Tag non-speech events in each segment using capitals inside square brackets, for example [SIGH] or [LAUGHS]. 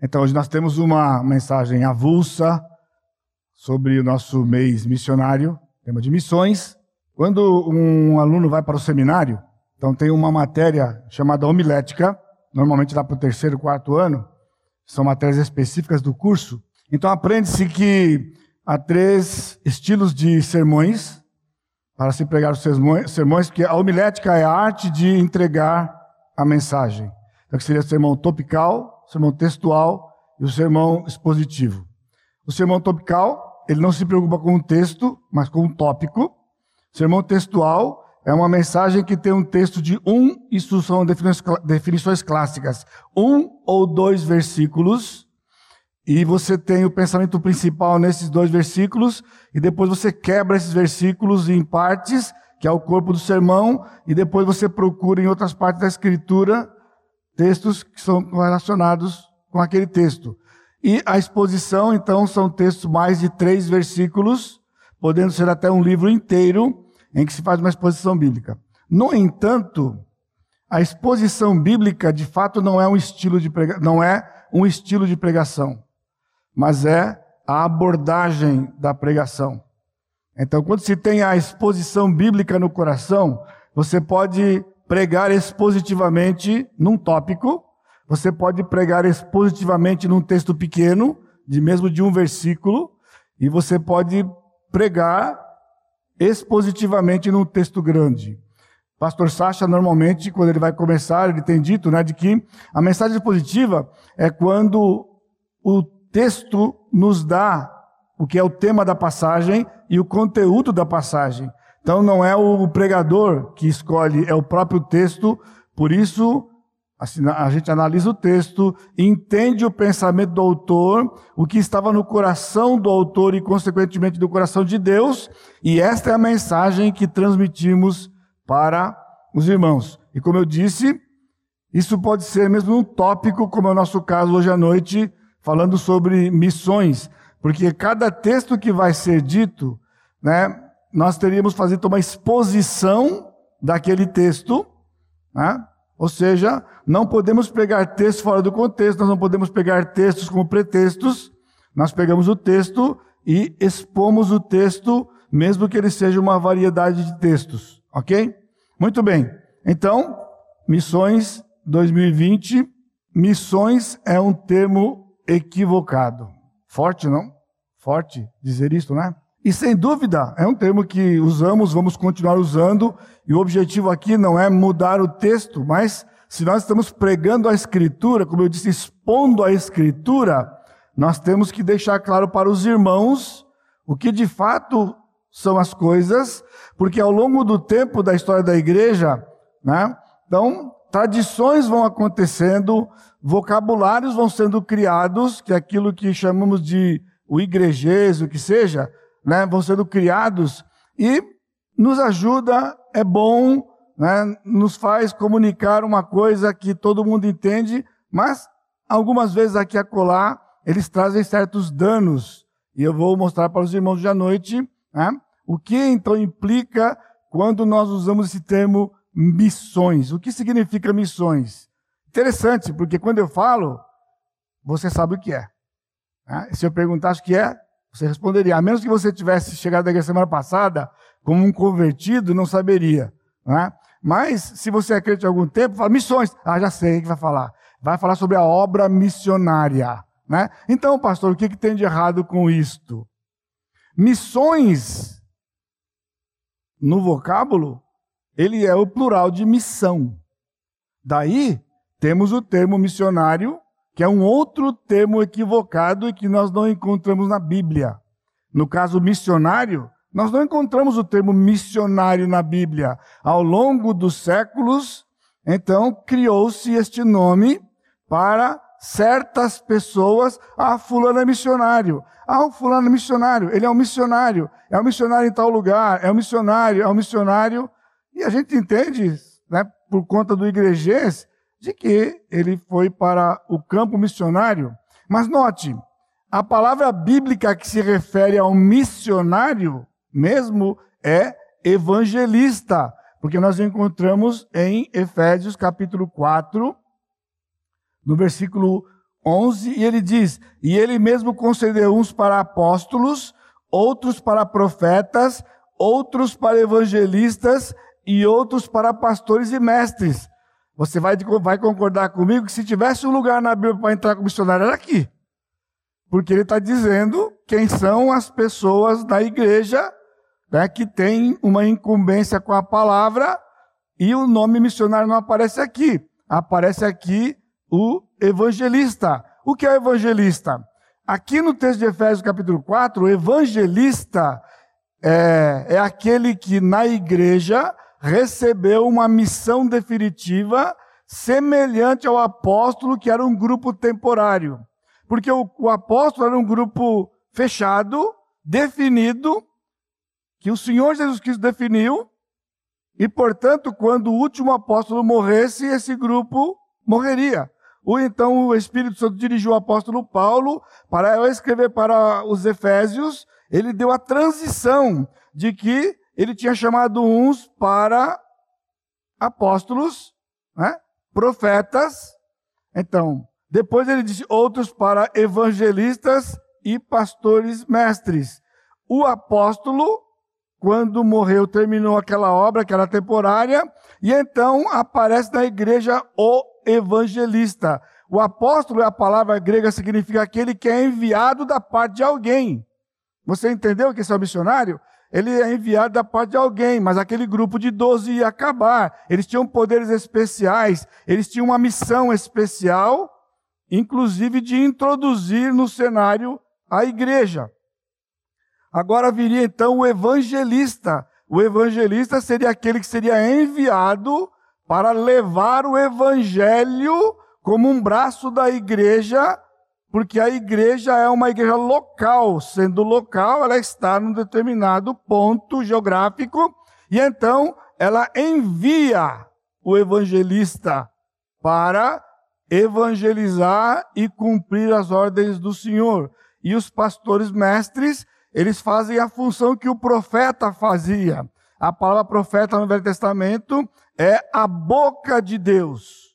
Então, hoje nós temos uma mensagem avulsa sobre o nosso mês missionário, tema de missões. Quando um aluno vai para o seminário, então tem uma matéria chamada homilética, normalmente lá para o terceiro, quarto ano, são matérias específicas do curso. Então aprende-se que há três estilos de sermões para se pregar os sermões, porque a homilética é a arte de entregar a mensagem. Então, que seria o sermão topical, o sermão textual e o sermão expositivo. O sermão topical, ele não se preocupa com o texto, mas com o tópico. O sermão textual é uma mensagem que tem um texto de um, isso são definições clássicas, um ou dois versículos, e você tem o pensamento principal nesses dois versículos, e depois você quebra esses versículos em partes, que é o corpo do sermão, e depois você procura em outras partes da escritura textos que são relacionados com aquele texto. E a exposição, então, são textos mais de três versículos, podendo ser até um livro inteiro, em que se faz uma exposição bíblica. No entanto, a exposição bíblica, de fato, não é um estilo de, prega... não é um estilo de pregação, mas é a abordagem da pregação. Então, quando se tem a exposição bíblica no coração, você pode pregar expositivamente num tópico, você pode pregar expositivamente num texto pequeno, de mesmo de um versículo, e você pode pregar expositivamente num texto grande. Pastor Sacha, normalmente, quando ele vai começar, ele tem dito né, de que a mensagem expositiva é quando o texto nos dá o que é o tema da passagem e o conteúdo da passagem. Então não é o pregador que escolhe, é o próprio texto. Por isso, a gente analisa o texto, entende o pensamento do autor, o que estava no coração do autor e, consequentemente, do coração de Deus, e esta é a mensagem que transmitimos para os irmãos. E como eu disse, isso pode ser mesmo um tópico, como é o nosso caso hoje à noite, falando sobre missões, porque cada texto que vai ser dito, né, nós teríamos fazer uma exposição daquele texto, né? ou seja, não podemos pegar textos fora do contexto, nós não podemos pegar textos como pretextos, nós pegamos o texto e expomos o texto, mesmo que ele seja uma variedade de textos, ok? Muito bem, então, missões 2020, missões é um termo equivocado. Forte, não? Forte dizer isso, né? E sem dúvida, é um termo que usamos, vamos continuar usando, e o objetivo aqui não é mudar o texto, mas se nós estamos pregando a Escritura, como eu disse, expondo a Escritura, nós temos que deixar claro para os irmãos o que de fato são as coisas, porque ao longo do tempo da história da igreja, né, então, tradições vão acontecendo, vocabulários vão sendo criados, que é aquilo que chamamos de o igrejês, o que seja, né, vão sendo criados e nos ajuda, é bom, né, nos faz comunicar uma coisa que todo mundo entende, mas algumas vezes aqui a colar eles trazem certos danos. E eu vou mostrar para os irmãos de à noite né, o que então implica quando nós usamos esse termo missões. O que significa missões? Interessante, porque quando eu falo, você sabe o que é. Né? Se eu perguntasse o que é, você responderia, a menos que você tivesse chegado aqui a semana passada como um convertido, não saberia. Não é? Mas, se você é crente há algum tempo, fala missões. Ah, já sei o que vai falar. Vai falar sobre a obra missionária. Né? Então, pastor, o que, que tem de errado com isto? Missões, no vocábulo, ele é o plural de missão. Daí, temos o termo missionário que é um outro termo equivocado e que nós não encontramos na Bíblia. No caso missionário, nós não encontramos o termo missionário na Bíblia. Ao longo dos séculos, então, criou-se este nome para certas pessoas. Ah, fulano é missionário. Ah, o fulano é missionário. Ele é um missionário. É um missionário em tal lugar. É um missionário. É um missionário. E a gente entende, né, por conta do igrejês, de que ele foi para o campo missionário. Mas note, a palavra bíblica que se refere ao missionário mesmo é evangelista, porque nós encontramos em Efésios capítulo 4, no versículo 11, e ele diz: E ele mesmo concedeu uns para apóstolos, outros para profetas, outros para evangelistas e outros para pastores e mestres. Você vai, vai concordar comigo que se tivesse um lugar na Bíblia para entrar como missionário, era aqui. Porque ele está dizendo quem são as pessoas da igreja né, que têm uma incumbência com a palavra e o nome missionário não aparece aqui. Aparece aqui o evangelista. O que é evangelista? Aqui no texto de Efésios capítulo 4, o evangelista é, é aquele que na igreja recebeu uma missão definitiva semelhante ao apóstolo, que era um grupo temporário. Porque o, o apóstolo era um grupo fechado, definido, que o Senhor Jesus Cristo definiu, e portanto, quando o último apóstolo morresse, esse grupo morreria. Ou então o Espírito Santo dirigiu o apóstolo Paulo para escrever para os Efésios, ele deu a transição de que ele tinha chamado uns para apóstolos, né? profetas. Então, depois ele disse outros para evangelistas e pastores mestres. O apóstolo, quando morreu, terminou aquela obra que era temporária, e então aparece na igreja o evangelista. O apóstolo, a palavra grega significa aquele que é enviado da parte de alguém. Você entendeu que esse é o missionário? Ele é enviado da parte de alguém, mas aquele grupo de 12 ia acabar. Eles tinham poderes especiais, eles tinham uma missão especial, inclusive de introduzir no cenário a igreja. Agora viria então o evangelista. O evangelista seria aquele que seria enviado para levar o evangelho como um braço da igreja, porque a igreja é uma igreja local, sendo local, ela está num determinado ponto geográfico, e então ela envia o evangelista para evangelizar e cumprir as ordens do Senhor. E os pastores mestres, eles fazem a função que o profeta fazia. A palavra profeta no Velho Testamento é a boca de Deus.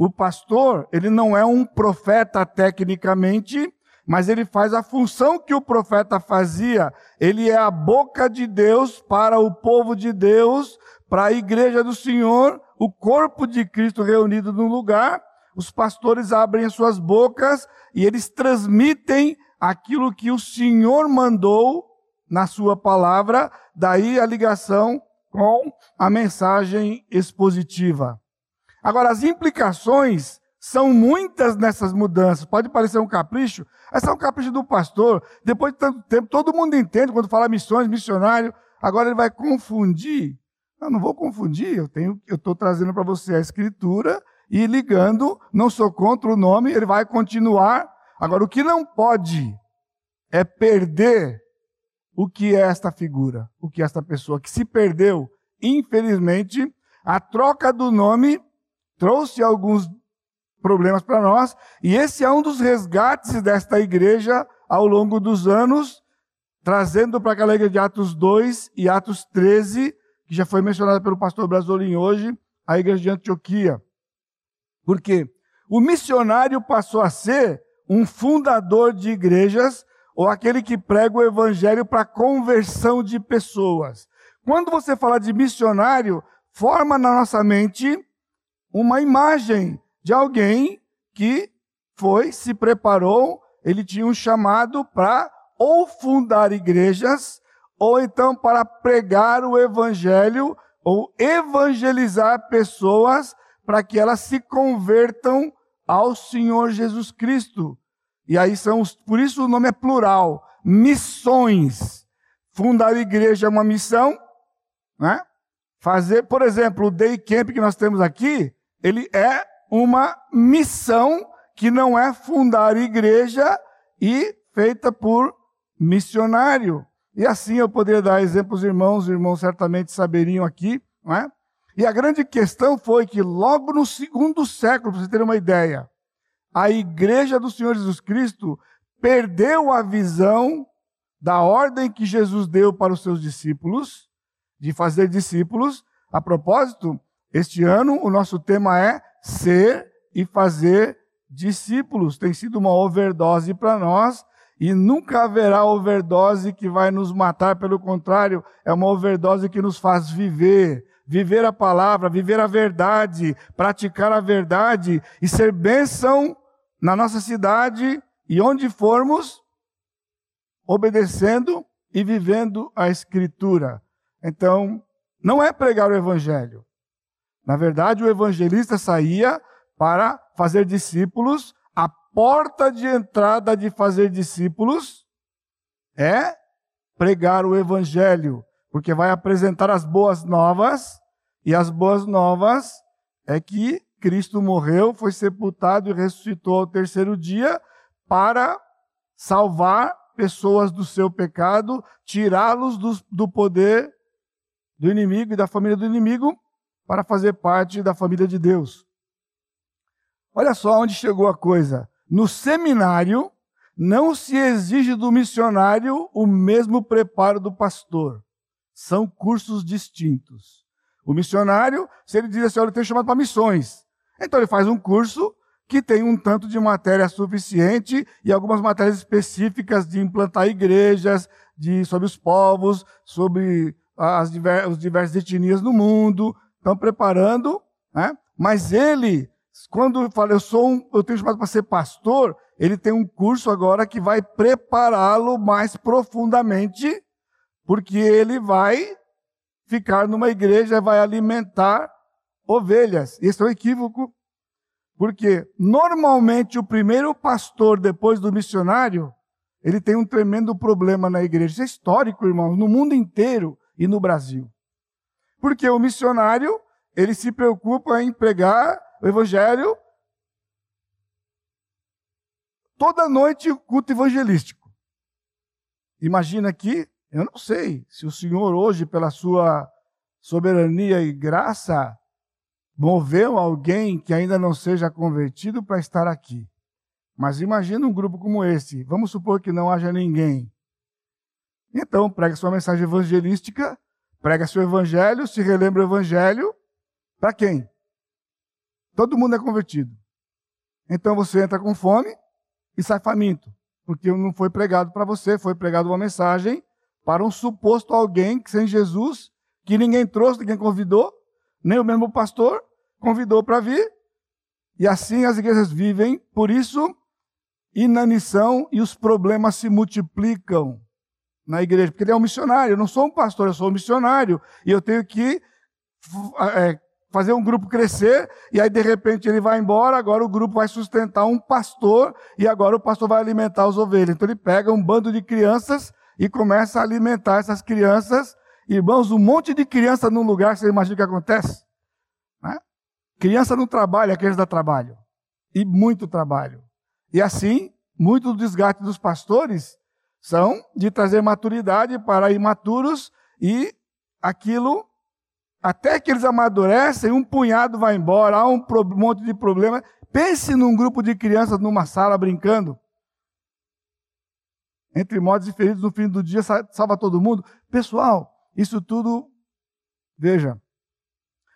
O pastor, ele não é um profeta tecnicamente, mas ele faz a função que o profeta fazia. Ele é a boca de Deus para o povo de Deus, para a igreja do Senhor, o corpo de Cristo reunido num lugar. Os pastores abrem as suas bocas e eles transmitem aquilo que o Senhor mandou na sua palavra, daí a ligação com a mensagem expositiva. Agora, as implicações são muitas nessas mudanças. Pode parecer um capricho, essa é um capricho do pastor. Depois de tanto tempo, todo mundo entende quando fala missões, missionário. Agora ele vai confundir. Eu não vou confundir, eu tenho, eu estou trazendo para você a escritura e ligando, não sou contra o nome, ele vai continuar. Agora, o que não pode é perder o que é esta figura, o que é esta pessoa que se perdeu. Infelizmente, a troca do nome trouxe alguns problemas para nós, e esse é um dos resgates desta igreja ao longo dos anos, trazendo para aquela igreja de Atos 2 e Atos 13, que já foi mencionada pelo pastor Brasolim hoje, a igreja de Antioquia. Por quê? O missionário passou a ser um fundador de igrejas ou aquele que prega o evangelho para conversão de pessoas. Quando você fala de missionário, forma na nossa mente uma imagem de alguém que foi, se preparou, ele tinha um chamado para ou fundar igrejas, ou então para pregar o evangelho, ou evangelizar pessoas para que elas se convertam ao Senhor Jesus Cristo. E aí são os, por isso o nome é plural, missões. Fundar igreja é uma missão, né? Fazer, por exemplo, o day camp que nós temos aqui, ele é uma missão que não é fundar igreja e feita por missionário. E assim eu poderia dar exemplos, irmãos, irmãos certamente saberiam aqui, não é? E a grande questão foi que logo no segundo século, para vocês terem uma ideia, a igreja do Senhor Jesus Cristo perdeu a visão da ordem que Jesus deu para os seus discípulos, de fazer discípulos. A propósito, este ano o nosso tema é ser e fazer discípulos tem sido uma overdose para nós e nunca haverá overdose que vai nos matar, pelo contrário, é uma overdose que nos faz viver, viver a palavra, viver a verdade, praticar a verdade e ser bênção na nossa cidade e onde formos, obedecendo e vivendo a Escritura. Então, não é pregar o Evangelho. Na verdade, o evangelista saía para fazer discípulos. Porta de entrada de fazer discípulos é pregar o evangelho, porque vai apresentar as boas novas, e as boas novas é que Cristo morreu, foi sepultado e ressuscitou ao terceiro dia para salvar pessoas do seu pecado, tirá-los do, do poder do inimigo e da família do inimigo, para fazer parte da família de Deus. Olha só onde chegou a coisa. No seminário, não se exige do missionário o mesmo preparo do pastor. São cursos distintos. O missionário, se ele diz assim, olha, eu tenho chamado para missões. Então ele faz um curso que tem um tanto de matéria suficiente e algumas matérias específicas de implantar igrejas, de, sobre os povos, sobre as divers, diversas etnias no mundo. Estão preparando, né? mas ele quando fala, eu sou um, eu tenho chamado para ser pastor, ele tem um curso agora que vai prepará-lo mais profundamente, porque ele vai ficar numa igreja, vai alimentar ovelhas. Esse é um equívoco, porque normalmente o primeiro pastor depois do missionário, ele tem um tremendo problema na igreja. Isso é histórico, irmãos, no mundo inteiro e no Brasil. Porque o missionário, ele se preocupa em pregar o evangelho toda noite culto evangelístico. Imagina aqui, eu não sei se o Senhor hoje, pela sua soberania e graça, moveu alguém que ainda não seja convertido para estar aqui. Mas imagina um grupo como esse. Vamos supor que não haja ninguém. Então, prega sua mensagem evangelística, prega seu evangelho, se relembra o evangelho. Para quem? Todo mundo é convertido. Então você entra com fome e sai faminto, porque não foi pregado para você, foi pregado uma mensagem para um suposto alguém que sem Jesus, que ninguém trouxe, ninguém convidou, nem o mesmo pastor convidou para vir. E assim as igrejas vivem, por isso inanição e os problemas se multiplicam na igreja, porque ele é um missionário, eu não sou um pastor, eu sou um missionário, e eu tenho que é, fazer um grupo crescer, e aí de repente ele vai embora, agora o grupo vai sustentar um pastor, e agora o pastor vai alimentar as ovelhas. Então ele pega um bando de crianças e começa a alimentar essas crianças. Irmãos, um monte de criança num lugar, você imagina o que acontece? Né? Criança não trabalha, aqueles dá trabalho. E muito trabalho. E assim, muito do desgaste dos pastores são de trazer maturidade para imaturos e aquilo até que eles amadurecem, um punhado vai embora, há um monte de problema. Pense num grupo de crianças numa sala brincando. Entre mortos e feridos no fim do dia, salva todo mundo. Pessoal, isso tudo, veja.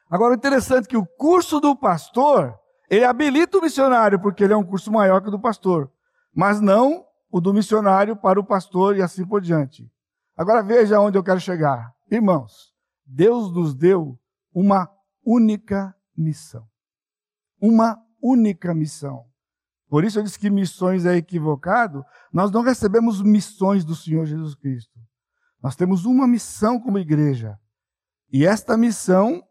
Agora, interessante é que o curso do pastor, ele habilita o missionário, porque ele é um curso maior que o do pastor. Mas não o do missionário para o pastor e assim por diante. Agora veja onde eu quero chegar. Irmãos, Deus nos deu uma única missão. Uma única missão. Por isso eu disse que missões é equivocado. Nós não recebemos missões do Senhor Jesus Cristo. Nós temos uma missão como igreja. E esta missão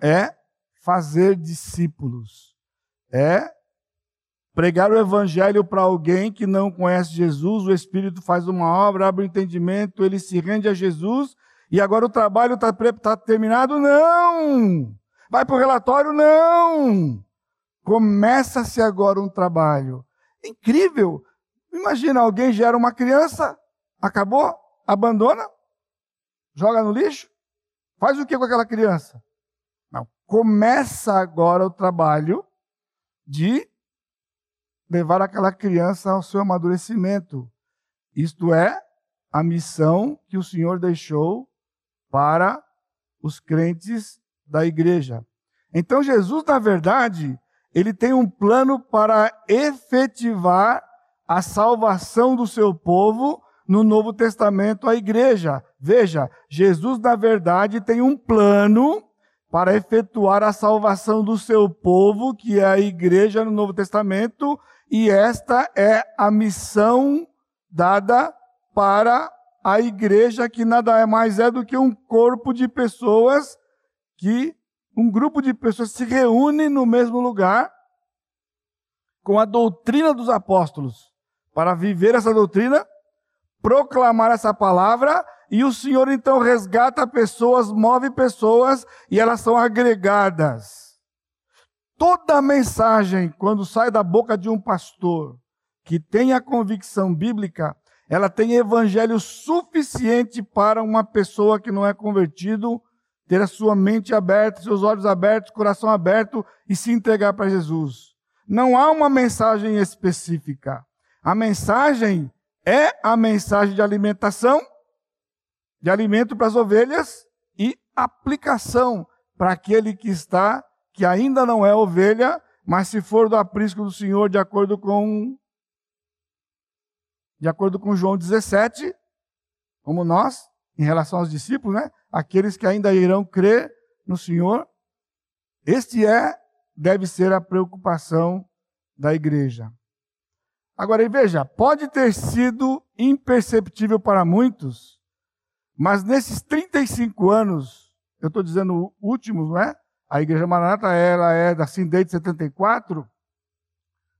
é fazer discípulos. É pregar o evangelho para alguém que não conhece Jesus, o Espírito faz uma obra, abre o entendimento, ele se rende a Jesus e agora o trabalho está tá terminado? Não! Vai para o relatório? Não! Começa-se agora um trabalho. Incrível! Imagina, alguém gera uma criança, acabou, abandona, joga no lixo, faz o que com aquela criança? Não, começa agora o trabalho de levar aquela criança ao seu amadurecimento. Isto é, a missão que o Senhor deixou para os crentes da igreja. Então Jesus, na verdade, ele tem um plano para efetivar a salvação do seu povo no Novo Testamento, a igreja. Veja, Jesus, na verdade, tem um plano para efetuar a salvação do seu povo, que é a igreja no Novo Testamento, e esta é a missão dada para a igreja, que nada mais é do que um corpo de pessoas que um grupo de pessoas se reúne no mesmo lugar com a doutrina dos apóstolos para viver essa doutrina, proclamar essa palavra e o Senhor então resgata pessoas, move pessoas e elas são agregadas. Toda mensagem, quando sai da boca de um pastor que tem a convicção bíblica, ela tem evangelho suficiente para uma pessoa que não é convertido ter a sua mente aberta, seus olhos abertos, coração aberto e se entregar para Jesus. Não há uma mensagem específica. A mensagem é a mensagem de alimentação, de alimento para as ovelhas e aplicação para aquele que está, que ainda não é ovelha, mas se for do aprisco do Senhor, de acordo com de acordo com João 17, como nós, em relação aos discípulos, né? Aqueles que ainda irão crer no Senhor. Este é, deve ser a preocupação da igreja. Agora, veja, pode ter sido imperceptível para muitos, mas nesses 35 anos, eu estou dizendo últimos, não é? A Igreja Maranata ela é da assim, desde 74,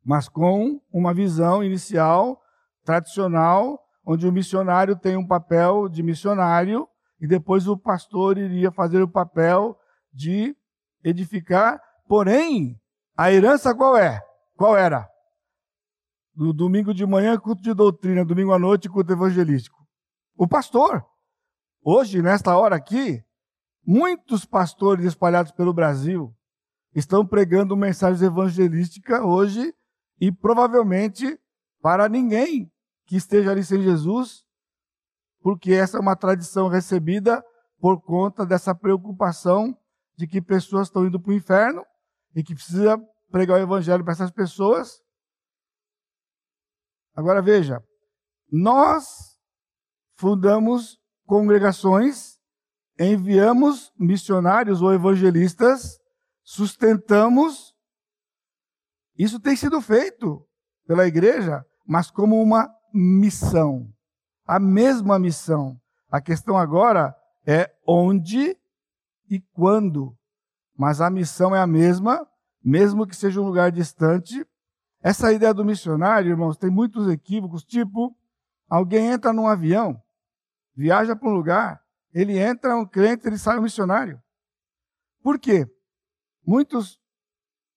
mas com uma visão inicial, tradicional, onde o missionário tem um papel de missionário e depois o pastor iria fazer o papel de edificar. Porém, a herança qual é? Qual era? No domingo de manhã, culto de doutrina, domingo à noite, culto evangelístico. O pastor. Hoje, nesta hora aqui, muitos pastores espalhados pelo Brasil estão pregando mensagens evangelísticas hoje e provavelmente para ninguém que esteja ali sem Jesus, porque essa é uma tradição recebida por conta dessa preocupação de que pessoas estão indo para o inferno e que precisa pregar o evangelho para essas pessoas. Agora veja, nós fundamos congregações, enviamos missionários ou evangelistas, sustentamos. Isso tem sido feito pela igreja, mas como uma missão. A mesma missão. A questão agora é onde e quando. Mas a missão é a mesma, mesmo que seja um lugar distante. Essa ideia do missionário, irmãos, tem muitos equívocos, tipo, alguém entra num avião, viaja para um lugar, ele entra um crente, ele sai um missionário. Por quê? Muitos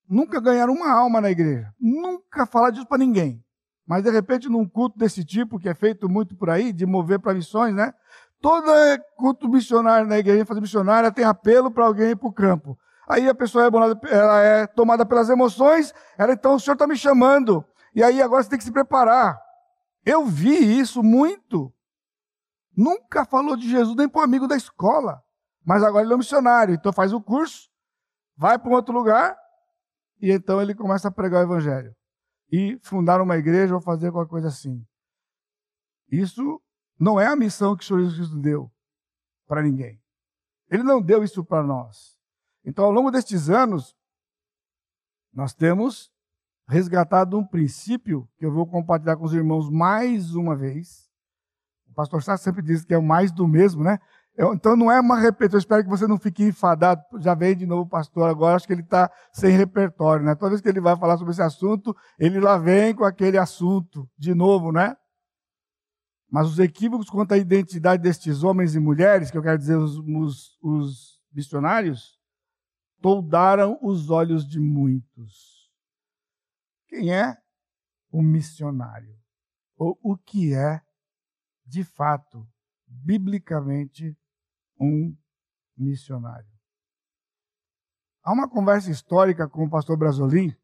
nunca ganharam uma alma na igreja, nunca falaram disso para ninguém. Mas de repente, num culto desse tipo, que é feito muito por aí, de mover para missões, né? Todo culto missionário na igreja, fazer missionária, tem apelo para alguém ir para o campo. Aí a pessoa é, ela é tomada pelas emoções, ela então, o senhor está me chamando. E aí agora você tem que se preparar. Eu vi isso muito. Nunca falou de Jesus nem para um amigo da escola. Mas agora ele é um missionário, então faz o curso, vai para um outro lugar, e então ele começa a pregar o evangelho e fundar uma igreja ou fazer qualquer coisa assim. Isso não é a missão que o Senhor Jesus Cristo deu para ninguém. Ele não deu isso para nós. Então, ao longo destes anos, nós temos resgatado um princípio que eu vou compartilhar com os irmãos mais uma vez. O pastor Sá sempre diz que é o mais do mesmo, né? Eu, então não é uma repetição, eu espero que você não fique enfadado. Já vem de novo o pastor agora, acho que ele está sem repertório, né? Toda vez que ele vai falar sobre esse assunto, ele lá vem com aquele assunto de novo, né? Mas os equívocos quanto à identidade destes homens e mulheres, que eu quero dizer os, os, os missionários, toldaram os olhos de muitos. Quem é o missionário? Ou o que é, de fato, biblicamente, um missionário. Há uma conversa histórica com o pastor Brasolim.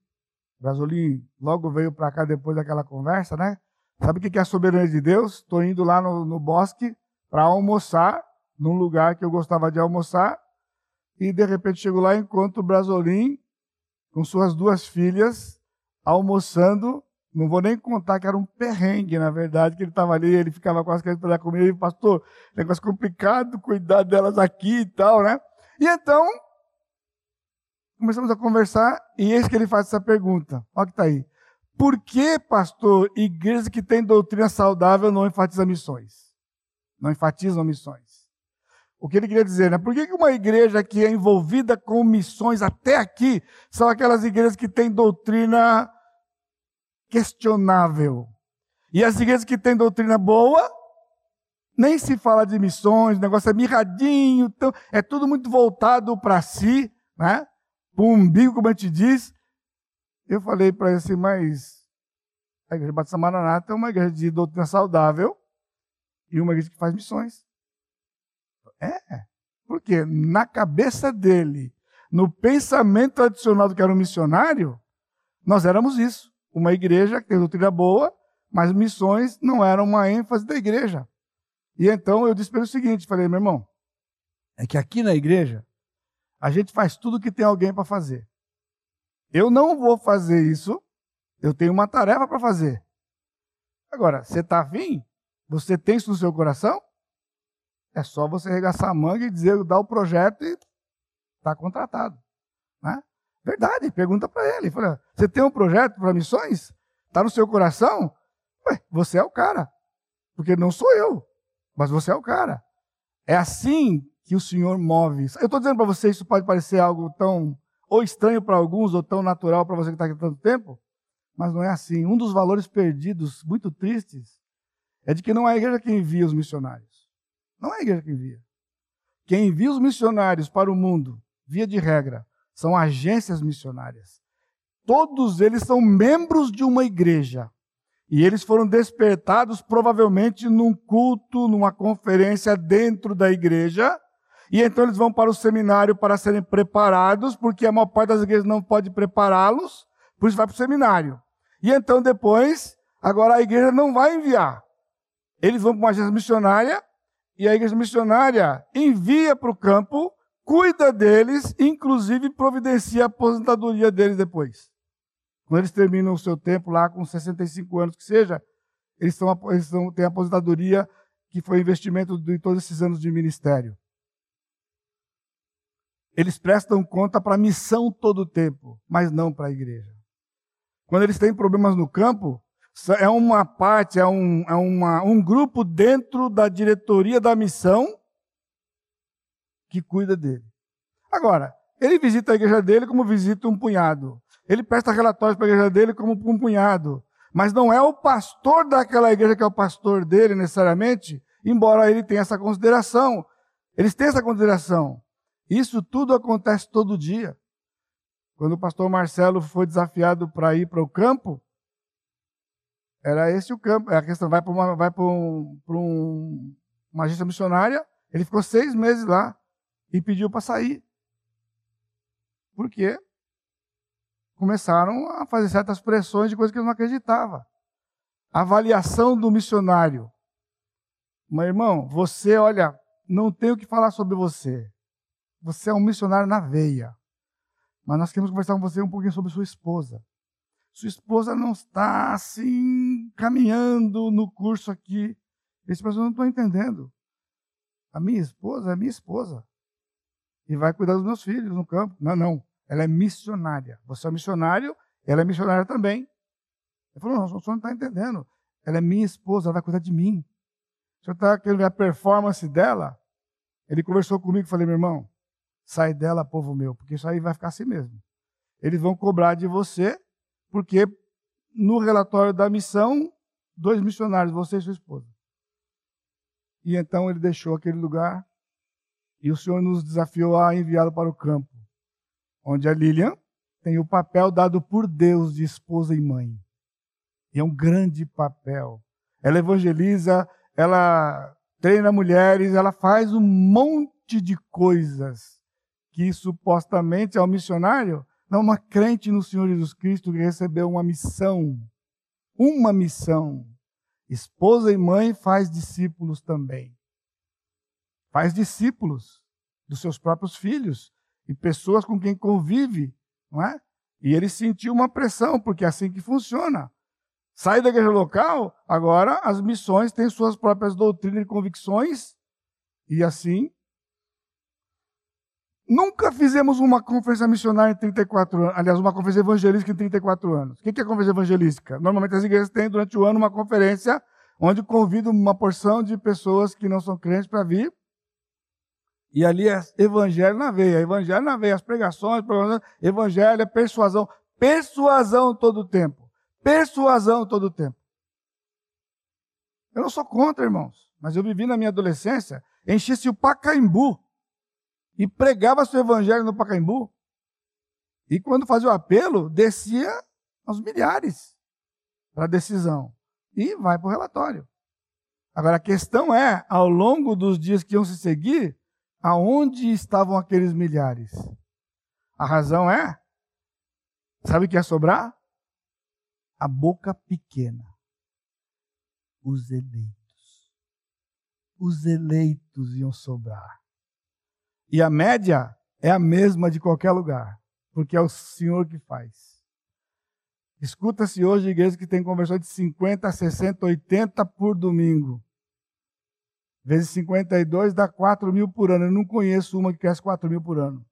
Brasolim logo veio para cá depois daquela conversa, né? Sabe o que é a soberania de Deus? Estou indo lá no, no bosque para almoçar, num lugar que eu gostava de almoçar, e de repente chego lá e encontro o Brasolim com suas duas filhas, almoçando. Não vou nem contar que era um perrengue, na verdade, que ele estava ali, ele ficava quase querendo falar comigo, e pastor, negócio complicado, cuidar delas aqui e tal, né? E então, começamos a conversar, e eis que ele faz essa pergunta. Olha que está aí. Por que, pastor, igreja que tem doutrina saudável não enfatiza missões? Não enfatizam missões. O que ele queria dizer, né? Por que uma igreja que é envolvida com missões até aqui são aquelas igrejas que têm doutrina questionável? E as igrejas que têm doutrina boa, nem se fala de missões, o negócio é mirradinho, então, é tudo muito voltado para si, né? Para o umbigo, como a gente diz. Eu falei para ele assim, mas a igreja Batista Maranata é uma igreja de doutrina saudável e uma igreja que faz missões. É, porque na cabeça dele, no pensamento tradicional do que era um missionário, nós éramos isso. Uma igreja que tem doutrina boa, mas missões não eram uma ênfase da igreja. E então eu disse para ele o seguinte: falei, meu irmão, é que aqui na igreja a gente faz tudo que tem alguém para fazer. Eu não vou fazer isso, eu tenho uma tarefa para fazer. Agora, você está afim? Você tem isso no seu coração? É só você arregaçar a manga e dizer, dar o projeto e está contratado. Verdade, pergunta para ele. Fala, você tem um projeto para missões? Está no seu coração? Ué, você é o cara. Porque não sou eu, mas você é o cara. É assim que o Senhor move. Eu estou dizendo para você, isso pode parecer algo tão ou estranho para alguns, ou tão natural para você que está aqui tanto tempo, mas não é assim. Um dos valores perdidos, muito tristes, é de que não é a igreja que envia os missionários. Não é a igreja que envia. Quem envia os missionários para o mundo, via de regra, são agências missionárias. Todos eles são membros de uma igreja. E eles foram despertados provavelmente num culto, numa conferência dentro da igreja. E então eles vão para o seminário para serem preparados, porque a maior parte das igrejas não pode prepará-los, por isso vai para o seminário. E então depois, agora a igreja não vai enviar. Eles vão para uma agência missionária e a igreja missionária envia para o campo, cuida deles, inclusive providencia a aposentadoria deles depois. Quando eles terminam o seu tempo lá com 65 anos que seja, eles, eles têm a aposentadoria que foi investimento de todos esses anos de ministério. Eles prestam conta para a missão todo o tempo, mas não para a igreja. Quando eles têm problemas no campo, é uma parte, é, um, é uma, um grupo dentro da diretoria da missão que cuida dele. Agora, ele visita a igreja dele como visita um punhado. Ele presta relatórios para a igreja dele como um punhado. Mas não é o pastor daquela igreja que é o pastor dele necessariamente, embora ele tenha essa consideração. Eles têm essa consideração. Isso tudo acontece todo dia. Quando o pastor Marcelo foi desafiado para ir para o campo, era esse o campo. A questão vai para uma, vai para um, um, uma agência missionária. Ele ficou seis meses lá e pediu para sair. Por quê? Começaram a fazer certas pressões de coisas que ele não acreditava. A avaliação do missionário. Meu irmão, você, olha, não tenho o que falar sobre você. Você é um missionário na veia. Mas nós queremos conversar com você um pouquinho sobre sua esposa sua esposa não está assim caminhando no curso aqui. Esse pessoal não está entendendo. A minha esposa é minha esposa. E vai cuidar dos meus filhos no campo. Não, não. Ela é missionária. Você é missionário, ela é missionária também. Ele falou, não, o senhor não está entendendo. Ela é minha esposa, ela vai cuidar de mim. O senhor está querendo ver a performance dela? Ele conversou comigo e falei, meu irmão, sai dela, povo meu, porque isso aí vai ficar assim mesmo. Eles vão cobrar de você porque no relatório da missão, dois missionários, você e sua esposa. E então ele deixou aquele lugar e o Senhor nos desafiou a enviá-lo para o campo, onde a Lilian tem o papel dado por Deus de esposa e mãe. E é um grande papel. Ela evangeliza, ela treina mulheres, ela faz um monte de coisas que supostamente ao missionário não uma crente no Senhor Jesus Cristo que recebeu uma missão. Uma missão. Esposa e mãe faz discípulos também. Faz discípulos dos seus próprios filhos e pessoas com quem convive, não é? E ele sentiu uma pressão, porque é assim que funciona. Sai da igreja local, agora as missões têm suas próprias doutrinas e convicções, e assim. Nunca fizemos uma conferência missionária em 34 anos, aliás, uma conferência evangelística em 34 anos. O que é conferência evangelística? Normalmente as igrejas têm durante o ano uma conferência onde convidam uma porção de pessoas que não são crentes para vir e ali é evangelho na veia, evangelho na veia, as pregações, evangelho é persuasão, persuasão todo o tempo, persuasão todo o tempo. Eu não sou contra, irmãos, mas eu vivi na minha adolescência, enchi-se o Pacaembu e pregava seu evangelho no Pacaembu. E quando fazia o apelo, descia aos milhares para a decisão e vai para o relatório. Agora a questão é, ao longo dos dias que iam se seguir, Aonde estavam aqueles milhares? A razão é: sabe o que ia sobrar? A boca pequena. Os eleitos. Os eleitos iam sobrar. E a média é a mesma de qualquer lugar, porque é o Senhor que faz. Escuta-se hoje igrejas que têm conversão de 50, 60, 80 por domingo vezes 52 dá 4 mil por ano. Eu não conheço uma que cresce 4 mil por ano.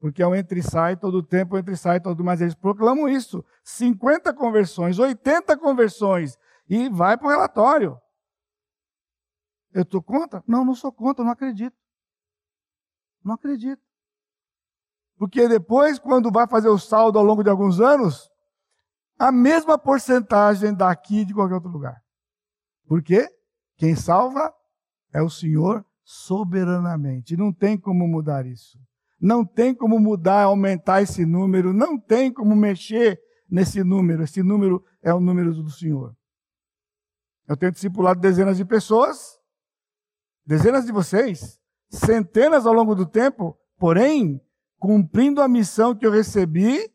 Porque é um entre e sai, todo tempo entre e sai, todo mais eles proclamam isso. 50 conversões, 80 conversões. E vai para o relatório. Eu estou contra? Não, não sou contra, não acredito. Não acredito. Porque depois, quando vai fazer o saldo ao longo de alguns anos, a mesma porcentagem daqui de qualquer outro lugar. Por quê? Quem salva é o Senhor soberanamente. Não tem como mudar isso. Não tem como mudar, aumentar esse número. Não tem como mexer nesse número. Esse número é o número do Senhor. Eu tenho discipulado dezenas de pessoas, dezenas de vocês, centenas ao longo do tempo, porém, cumprindo a missão que eu recebi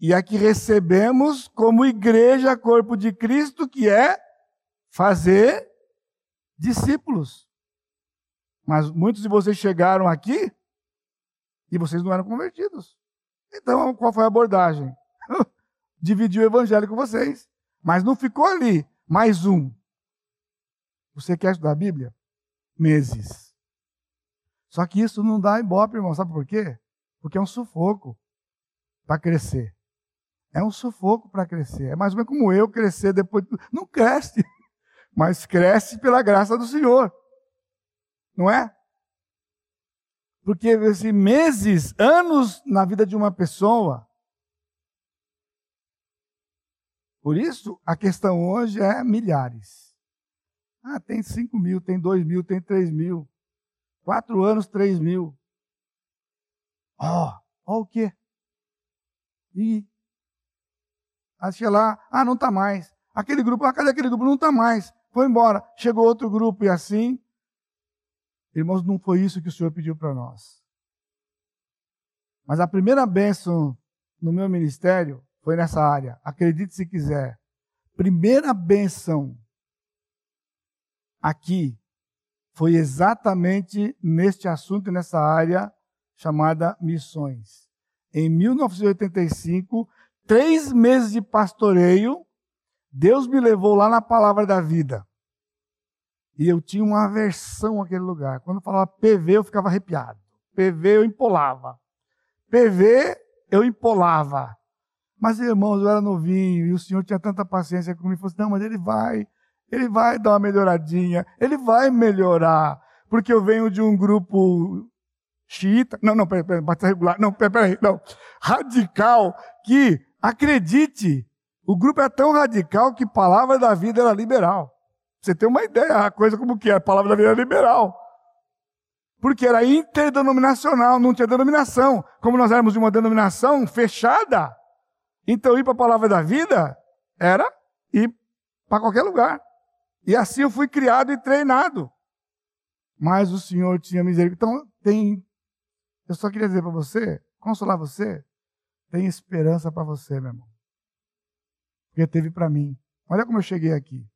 e a que recebemos como igreja, corpo de Cristo, que é fazer discípulos. Mas muitos de vocês chegaram aqui e vocês não eram convertidos. Então, qual foi a abordagem? [LAUGHS] Dividir o evangelho com vocês. Mas não ficou ali. Mais um. Você quer estudar a Bíblia? Meses. Só que isso não dá ibope, irmão. Sabe por quê? Porque é um sufoco para crescer. É um sufoco para crescer. É mais ou menos como eu crescer depois. Não cresce, [LAUGHS] mas cresce pela graça do Senhor. Não é? Porque esses meses, anos na vida de uma pessoa. Por isso, a questão hoje é milhares. Ah, tem 5 mil, tem 2 mil, tem 3 mil. Quatro anos, 3 mil. Ó, oh, ó o quê? E achei lá, ah, não está mais. Aquele grupo, ah, cadê aquele grupo? Não está mais. Foi embora. Chegou outro grupo e assim Irmãos, não foi isso que o Senhor pediu para nós. Mas a primeira bênção no meu ministério foi nessa área. Acredite se quiser. Primeira bênção aqui foi exatamente neste assunto, nessa área chamada missões. Em 1985, três meses de pastoreio, Deus me levou lá na Palavra da Vida. E eu tinha uma aversão àquele lugar. Quando falava PV, eu ficava arrepiado. PV, eu empolava. PV, eu empolava. Mas, irmãos, eu era novinho e o Senhor tinha tanta paciência comigo. Falou assim, não, mas ele vai, ele vai dar uma melhoradinha, ele vai melhorar. Porque eu venho de um grupo xiita, não, não, peraí, peraí, batista regular, não, peraí, peraí, não, radical, que, acredite, o grupo é tão radical que palavra da vida era liberal você tem uma ideia, a coisa como que é, a palavra da vida é liberal. Porque era interdenominacional, não tinha denominação. Como nós éramos de uma denominação fechada, então ir para a palavra da vida era ir para qualquer lugar. E assim eu fui criado e treinado. Mas o Senhor tinha misericórdia. Então, tem. Eu só queria dizer para você, consolar você, tem esperança para você, meu irmão. Porque teve para mim. Olha como eu cheguei aqui.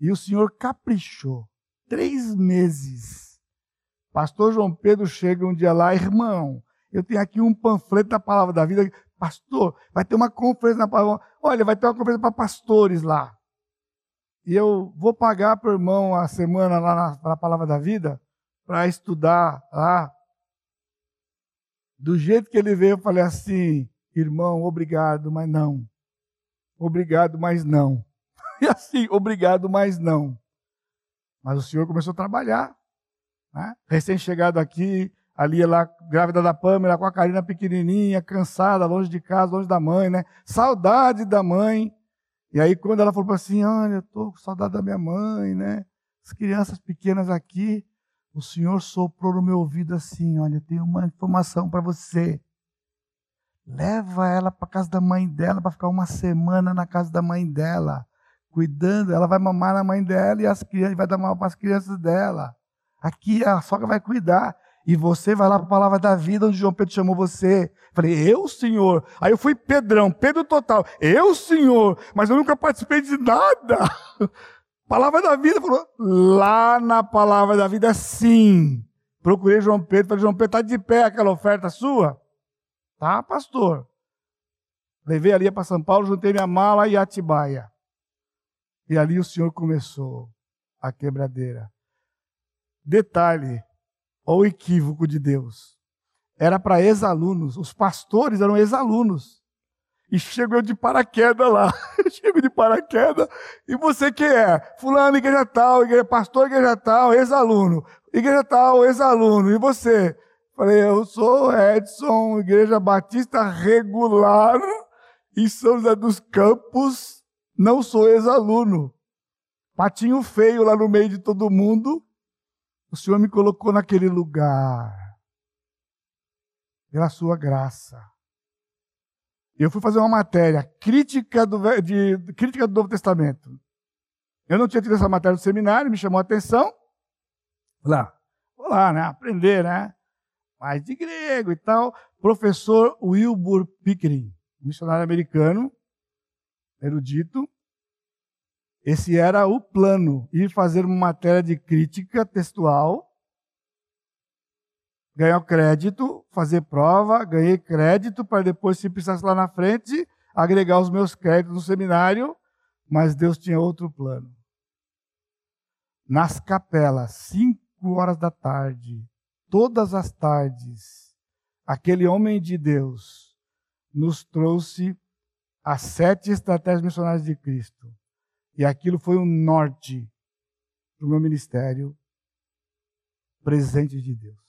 E o Senhor caprichou. Três meses. Pastor João Pedro chega um dia lá, irmão, eu tenho aqui um panfleto da palavra da vida. pastor, vai ter uma conferência na Olha, vai ter uma conferência para pastores lá. E eu vou pagar para o irmão a semana lá na, na Palavra da Vida para estudar lá. Do jeito que ele veio, eu falei assim: irmão, obrigado, mas não. Obrigado, mas não. E [LAUGHS] assim, obrigado, mas não. Mas o senhor começou a trabalhar. Né? Recém-chegado aqui, ali lá, grávida da Pâmela, com a Karina pequenininha, cansada, longe de casa, longe da mãe, né? Saudade da mãe. E aí, quando ela falou assim: Olha, eu estou com saudade da minha mãe, né? As crianças pequenas aqui. O Senhor soprou no meu ouvido assim: Olha, eu tenho uma informação para você. Leva ela para casa da mãe dela para ficar uma semana na casa da mãe dela, cuidando. Ela vai mamar na mãe dela e as crianças vai dar mal para as crianças dela. Aqui a sogra vai cuidar. E você vai lá para a palavra da vida, onde João Pedro chamou você. Falei, eu, Senhor. Aí eu fui Pedrão, Pedro total. Eu, Senhor. Mas eu nunca participei de nada. [LAUGHS] Palavra da vida falou, lá na palavra da vida, sim. Procurei João Pedro, falei, João Pedro, está de pé aquela oferta sua? Tá, pastor. Levei ali para São Paulo, juntei minha mala e Atibaia. E ali o Senhor começou a quebradeira. Detalhe, o equívoco de Deus. Era para ex-alunos, os pastores eram ex-alunos. E chego eu de paraquedas lá. [LAUGHS] chego de paraquedas. E você quem é? Fulano, igreja tal, igreja, pastor, igreja tal, ex-aluno. Igreja tal, ex-aluno. E você? Falei, eu sou Edson, Igreja Batista Regular, em São José dos Campos. Não sou ex-aluno. Patinho feio lá no meio de todo mundo. O Senhor me colocou naquele lugar. Pela sua graça. Eu fui fazer uma matéria, crítica do, de, crítica do Novo Testamento. Eu não tinha tido essa matéria no seminário, me chamou a atenção. Lá, vou lá, né? Aprender, né? Mais de grego e tal. Professor Wilbur Pickering, missionário americano, erudito. Esse era o plano, ir fazer uma matéria de crítica textual, ganhar crédito, fazer prova, ganhei crédito para depois, se precisasse lá na frente, agregar os meus créditos no seminário, mas Deus tinha outro plano. Nas capelas, cinco horas da tarde, todas as tardes, aquele homem de Deus nos trouxe as sete estratégias missionárias de Cristo. E aquilo foi um norte para o meu ministério, presente de Deus.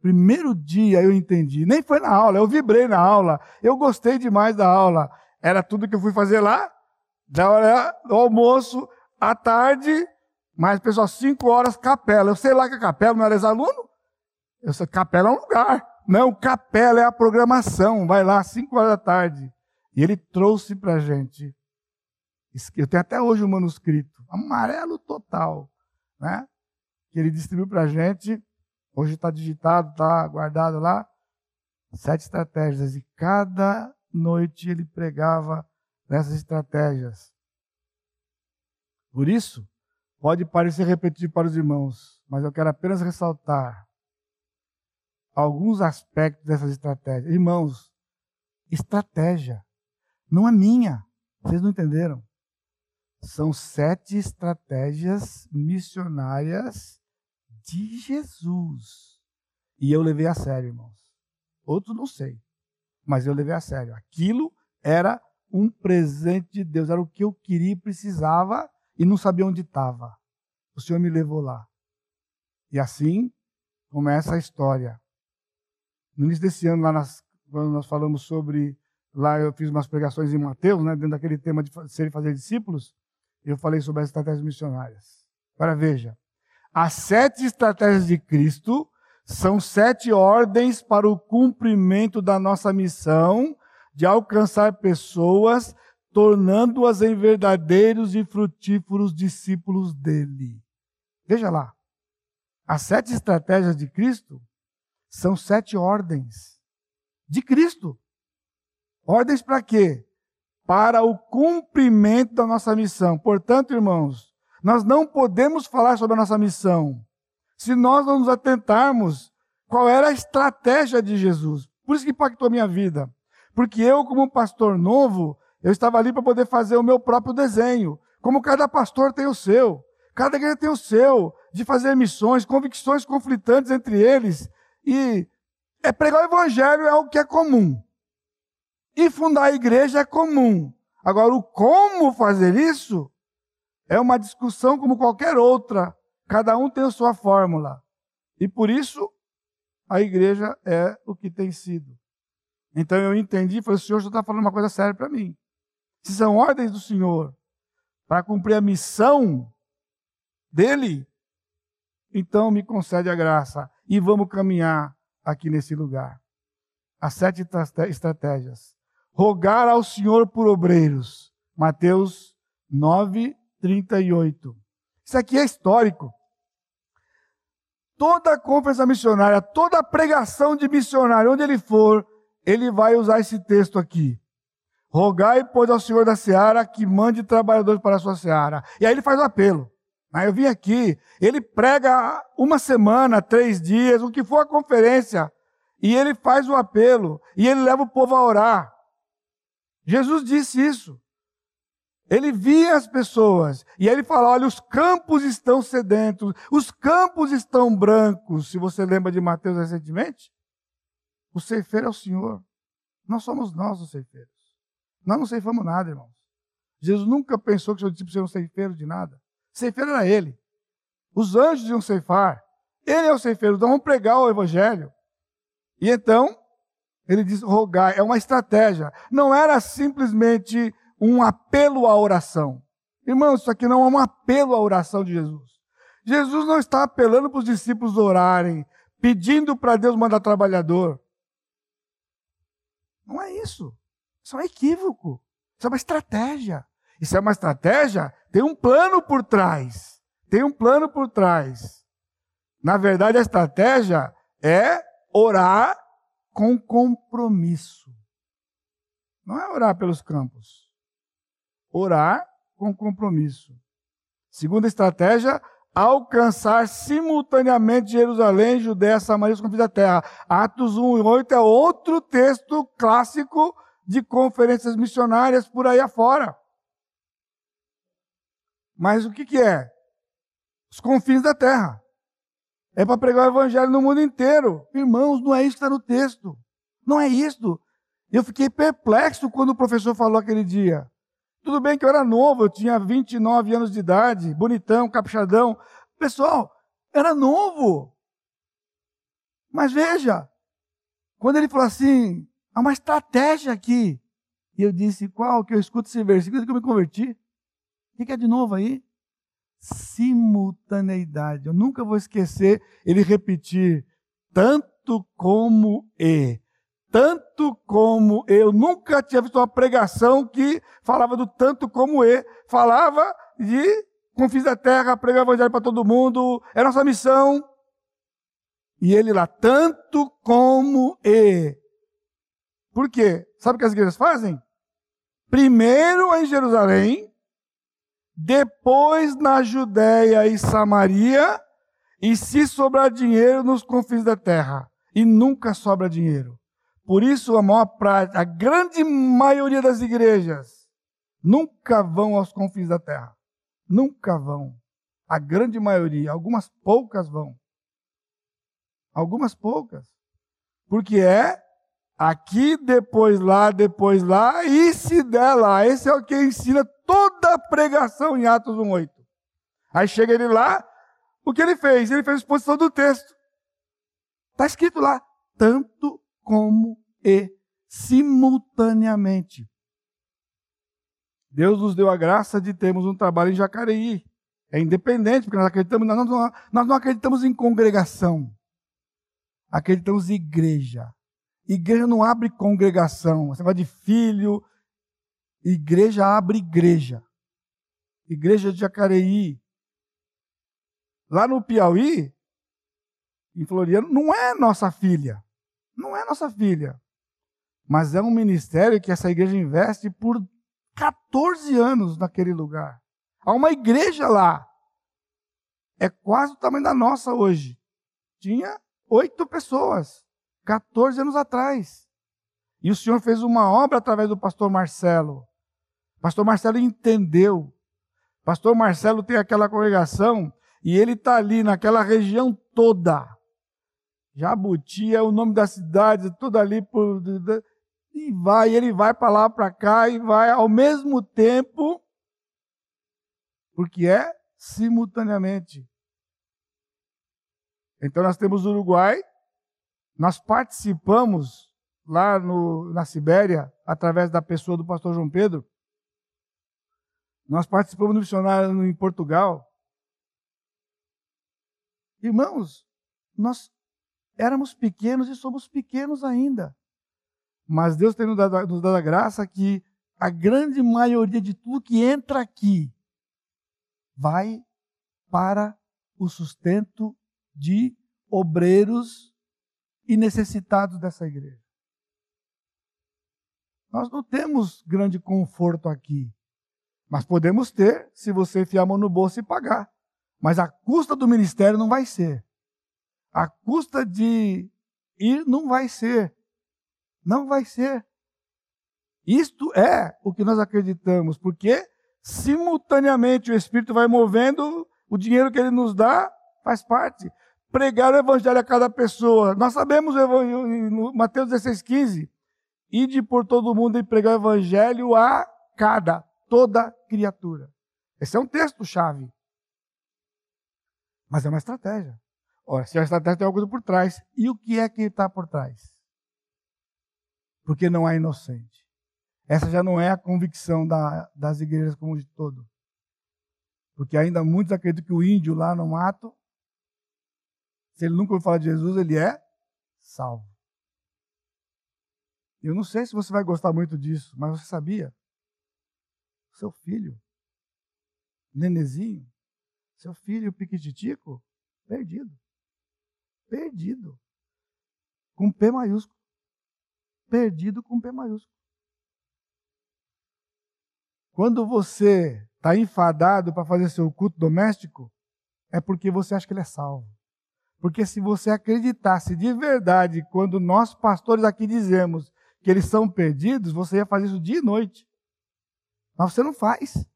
Primeiro dia eu entendi, nem foi na aula, eu vibrei na aula, eu gostei demais da aula. Era tudo que eu fui fazer lá, da hora do almoço, à tarde, mas pessoal, cinco horas capela. Eu sei lá que a capela não era ex-aluno. Eu sei, capela é um lugar. Não, capela é a programação. Vai lá, cinco horas da tarde. E ele trouxe para a gente eu tenho até hoje o um manuscrito, amarelo total, né? Que ele distribuiu para a gente. Hoje está digitado, está guardado lá. Sete estratégias. E cada noite ele pregava nessas estratégias. Por isso, pode parecer repetitivo para os irmãos, mas eu quero apenas ressaltar alguns aspectos dessas estratégias. Irmãos, estratégia não é minha. Vocês não entenderam? São sete estratégias missionárias de Jesus. E eu levei a sério, irmãos. Outros não sei, mas eu levei a sério. Aquilo era um presente de Deus, era o que eu queria e precisava e não sabia onde estava. O Senhor me levou lá. E assim começa a história. No início desse ano, lá nas, quando nós falamos sobre. Lá eu fiz umas pregações em Mateus, né, dentro daquele tema de ser e fazer discípulos eu falei sobre as estratégias missionárias. Agora veja, as sete estratégias de Cristo são sete ordens para o cumprimento da nossa missão de alcançar pessoas, tornando-as em verdadeiros e frutíferos discípulos dele. Veja lá, as sete estratégias de Cristo são sete ordens de Cristo. Ordens para quê? para o cumprimento da nossa missão. Portanto, irmãos, nós não podemos falar sobre a nossa missão se nós não nos atentarmos qual era a estratégia de Jesus. Por isso que impactou a minha vida. Porque eu, como pastor novo, eu estava ali para poder fazer o meu próprio desenho. Como cada pastor tem o seu. Cada igreja tem o seu. De fazer missões, convicções conflitantes entre eles. E é pregar o evangelho é o que é comum. E fundar a igreja é comum. Agora, o como fazer isso é uma discussão como qualquer outra. Cada um tem a sua fórmula. E por isso, a igreja é o que tem sido. Então eu entendi e falei: o senhor já está falando uma coisa séria para mim. Se são ordens do Senhor para cumprir a missão dele, então me concede a graça e vamos caminhar aqui nesse lugar. As sete estratégias. Rogar ao Senhor por obreiros. Mateus 9, 38. Isso aqui é histórico. Toda conferência missionária, toda pregação de missionário, onde ele for, ele vai usar esse texto aqui. Rogai, pois, ao Senhor da Seara que mande trabalhadores para a sua Seara. E aí ele faz o apelo. Aí eu vim aqui, ele prega uma semana, três dias, o que for a conferência, e ele faz o apelo, e ele leva o povo a orar. Jesus disse isso. Ele via as pessoas, e aí ele fala: olha, os campos estão sedentos, os campos estão brancos. Se você lembra de Mateus recentemente, o ceifeiro é o Senhor. Nós somos nós os ceifeiros. Nós não ceifamos nada, irmãos. Jesus nunca pensou que o seu discípulo seria um ceifeiro de nada. Ceifeiro era ele. Os anjos iam ceifar. Ele é o ceifeiro. Então vamos pregar o evangelho. E então, ele diz rogar. É uma estratégia. Não era simplesmente um apelo à oração. Irmãos, isso aqui não é um apelo à oração de Jesus. Jesus não está apelando para os discípulos orarem, pedindo para Deus mandar trabalhador. Não é isso. Isso é um equívoco. Isso é uma estratégia. Isso é uma estratégia, tem um plano por trás. Tem um plano por trás. Na verdade, a estratégia é orar com compromisso. Não é orar pelos campos. Orar com compromisso. Segunda estratégia, alcançar simultaneamente Jerusalém, Judéia, Samaria e os confins da terra. Atos 1 e 8 é outro texto clássico de conferências missionárias por aí afora. Mas o que, que é? Os confins da terra. É para pregar o evangelho no mundo inteiro. Irmãos, não é isso que está no texto. Não é isso. Eu fiquei perplexo quando o professor falou aquele dia. Tudo bem que eu era novo, eu tinha 29 anos de idade, bonitão, caprichadão. Pessoal, era novo. Mas veja, quando ele falou assim, há uma estratégia aqui. E eu disse, qual que eu escuto esse versículo que eu me converti? O que é de novo aí? Simultaneidade. Eu nunca vou esquecer ele repetir tanto como e. Tanto como eu nunca tinha visto uma pregação que falava do tanto como e. Falava de confins da terra, pregar o evangelho para todo mundo, é nossa missão. E ele lá, tanto como e. Por quê? Sabe o que as igrejas fazem? Primeiro em Jerusalém, depois na Judéia e Samaria, e se sobrar dinheiro nos confins da terra. E nunca sobra dinheiro. Por isso, a maior prática, a grande maioria das igrejas nunca vão aos confins da terra. Nunca vão. A grande maioria, algumas poucas vão. Algumas poucas. Porque é aqui, depois lá, depois lá, e se der lá. Esse é o que ensina toda a pregação em Atos 1,8. Aí chega ele lá, o que ele fez? Ele fez a exposição do texto. Está escrito lá, tanto como e simultaneamente. Deus nos deu a graça de termos um trabalho em Jacareí. É independente, porque nós acreditamos, nós não, nós não acreditamos em congregação. Acreditamos em igreja. Igreja não abre congregação. Esse negócio de filho. Igreja abre igreja. Igreja de Jacareí. Lá no Piauí, em Floriano, não é nossa filha. Não é nossa filha. Mas é um ministério que essa igreja investe por 14 anos naquele lugar. Há uma igreja lá. É quase o tamanho da nossa hoje. Tinha oito pessoas. 14 anos atrás. E o Senhor fez uma obra através do pastor Marcelo. Pastor Marcelo entendeu. Pastor Marcelo tem aquela congregação e ele está ali naquela região toda. Jabuti é o nome da cidade, tudo ali por. E vai, ele vai para lá, para cá, e vai ao mesmo tempo, porque é simultaneamente. Então nós temos o Uruguai, nós participamos lá no, na Sibéria, através da pessoa do pastor João Pedro, nós participamos do missionário em Portugal. Irmãos, nós éramos pequenos e somos pequenos ainda. Mas Deus tem nos dado, nos dado a graça que a grande maioria de tudo que entra aqui vai para o sustento de obreiros e necessitados dessa igreja. Nós não temos grande conforto aqui, mas podemos ter se você enfiar a mão no bolso e pagar. Mas a custa do ministério não vai ser. A custa de ir não vai ser. Não vai ser. Isto é o que nós acreditamos, porque simultaneamente o Espírito vai movendo, o dinheiro que ele nos dá faz parte. Pregar o Evangelho a cada pessoa. Nós sabemos no Mateus 16,15, ide por todo mundo e pregar o Evangelho a cada, toda criatura. Esse é um texto-chave. Mas é uma estratégia. Ora, se a estratégia tem algo por trás, e o que é que está por trás? Porque não há inocente. Essa já não é a convicção da, das igrejas como de todo. Porque ainda muitos acreditam que o índio lá no mato, se ele nunca ouviu falar de Jesus, ele é salvo. Eu não sei se você vai gostar muito disso, mas você sabia? Seu filho, nenezinho, seu filho piquititico, perdido perdido. Com P maiúsculo. Perdido com P maiúsculo. Quando você está enfadado para fazer seu culto doméstico, é porque você acha que ele é salvo. Porque se você acreditasse de verdade, quando nós pastores aqui dizemos que eles são perdidos, você ia fazer isso dia e noite. Mas você não faz.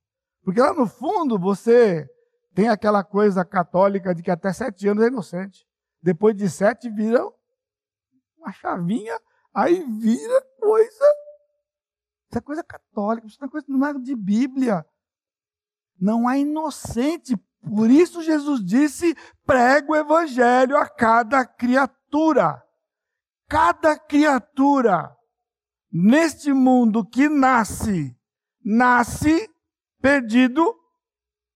Porque lá no fundo você tem aquela coisa católica de que até sete anos é inocente. Depois de sete vira uma chavinha, aí vira coisa. Isso é coisa católica, isso não é coisa não é de Bíblia. Não há inocente. Por isso Jesus disse: prega o evangelho a cada criatura. Cada criatura neste mundo que nasce, nasce perdido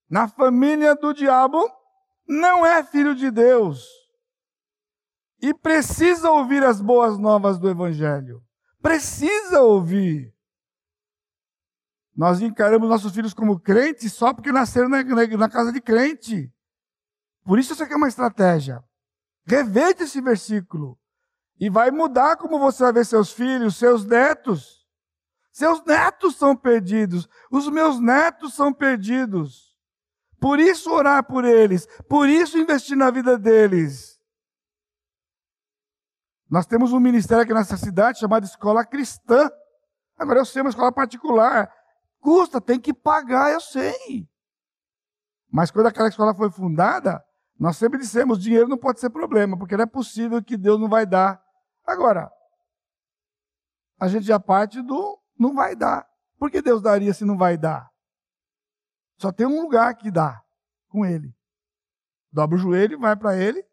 na família do diabo, não é filho de Deus e precisa ouvir as boas novas do Evangelho. Precisa ouvir. Nós encaramos nossos filhos como crentes só porque nasceram na, na, na casa de crente. Por isso isso aqui é uma estratégia. Reveja esse versículo. E vai mudar como você vai ver seus filhos, seus netos. Seus netos são perdidos. Os meus netos são perdidos. Por isso orar por eles. Por isso investir na vida deles. Nós temos um ministério aqui nessa cidade chamado Escola Cristã. Agora eu sei, uma escola particular. Custa, tem que pagar, eu sei. Mas quando aquela escola foi fundada, nós sempre dissemos: dinheiro não pode ser problema, porque não é possível que Deus não vai dar. Agora, a gente já parte do não vai dar. Por que Deus daria se não vai dar? Só tem um lugar que dá com Ele. Dobra o joelho, vai para Ele.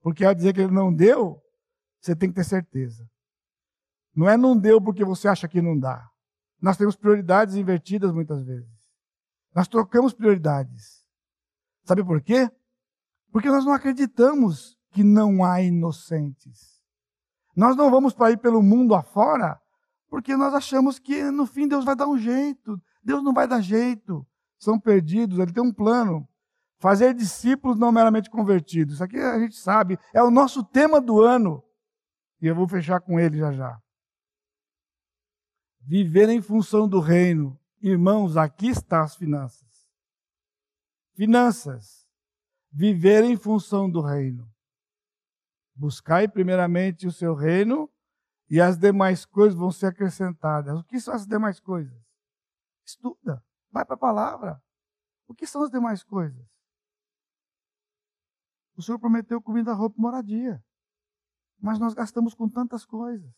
Porque ao dizer que Ele não deu, você tem que ter certeza. Não é não deu porque você acha que não dá. Nós temos prioridades invertidas muitas vezes. Nós trocamos prioridades. Sabe por quê? Porque nós não acreditamos que não há inocentes. Nós não vamos para ir pelo mundo afora porque nós achamos que no fim Deus vai dar um jeito. Deus não vai dar jeito. São perdidos, ele tem um plano. Fazer discípulos não meramente convertidos. Isso aqui a gente sabe, é o nosso tema do ano. E eu vou fechar com ele já já. Viver em função do reino. Irmãos, aqui está as finanças. Finanças. Viver em função do reino. Buscai primeiramente o seu reino e as demais coisas vão ser acrescentadas. O que são as demais coisas? Estuda, vai para a palavra. O que são as demais coisas? O Senhor prometeu comida, roupa e moradia. Mas nós gastamos com tantas coisas.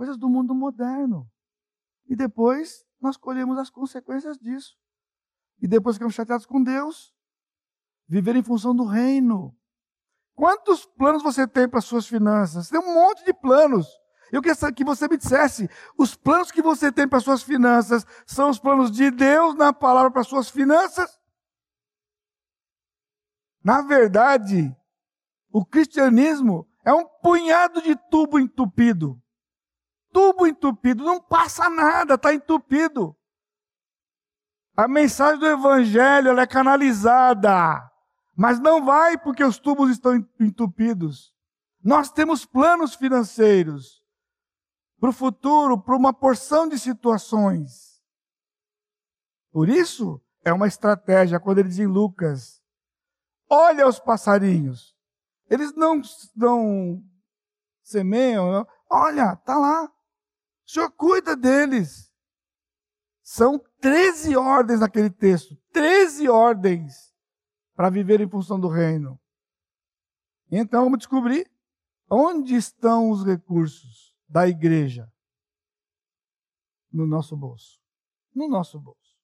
Coisas do mundo moderno. E depois nós colhemos as consequências disso. E depois ficamos chateados com Deus. Viver em função do reino. Quantos planos você tem para suas finanças? Tem um monte de planos. Eu queria que você me dissesse: os planos que você tem para suas finanças são os planos de Deus na palavra para suas finanças? Na verdade, o cristianismo é um punhado de tubo entupido. Tubo entupido, não passa nada, está entupido. A mensagem do evangelho é canalizada mas não vai porque os tubos estão entupidos. Nós temos planos financeiros para o futuro, para uma porção de situações. Por isso, é uma estratégia quando ele diz em Lucas: olha os passarinhos. Eles não, não semeiam, não. olha, tá lá. O Senhor cuida deles. São 13 ordens naquele texto. 13 ordens para viver em função do reino. Então vamos descobrir onde estão os recursos da igreja no nosso bolso. No nosso bolso.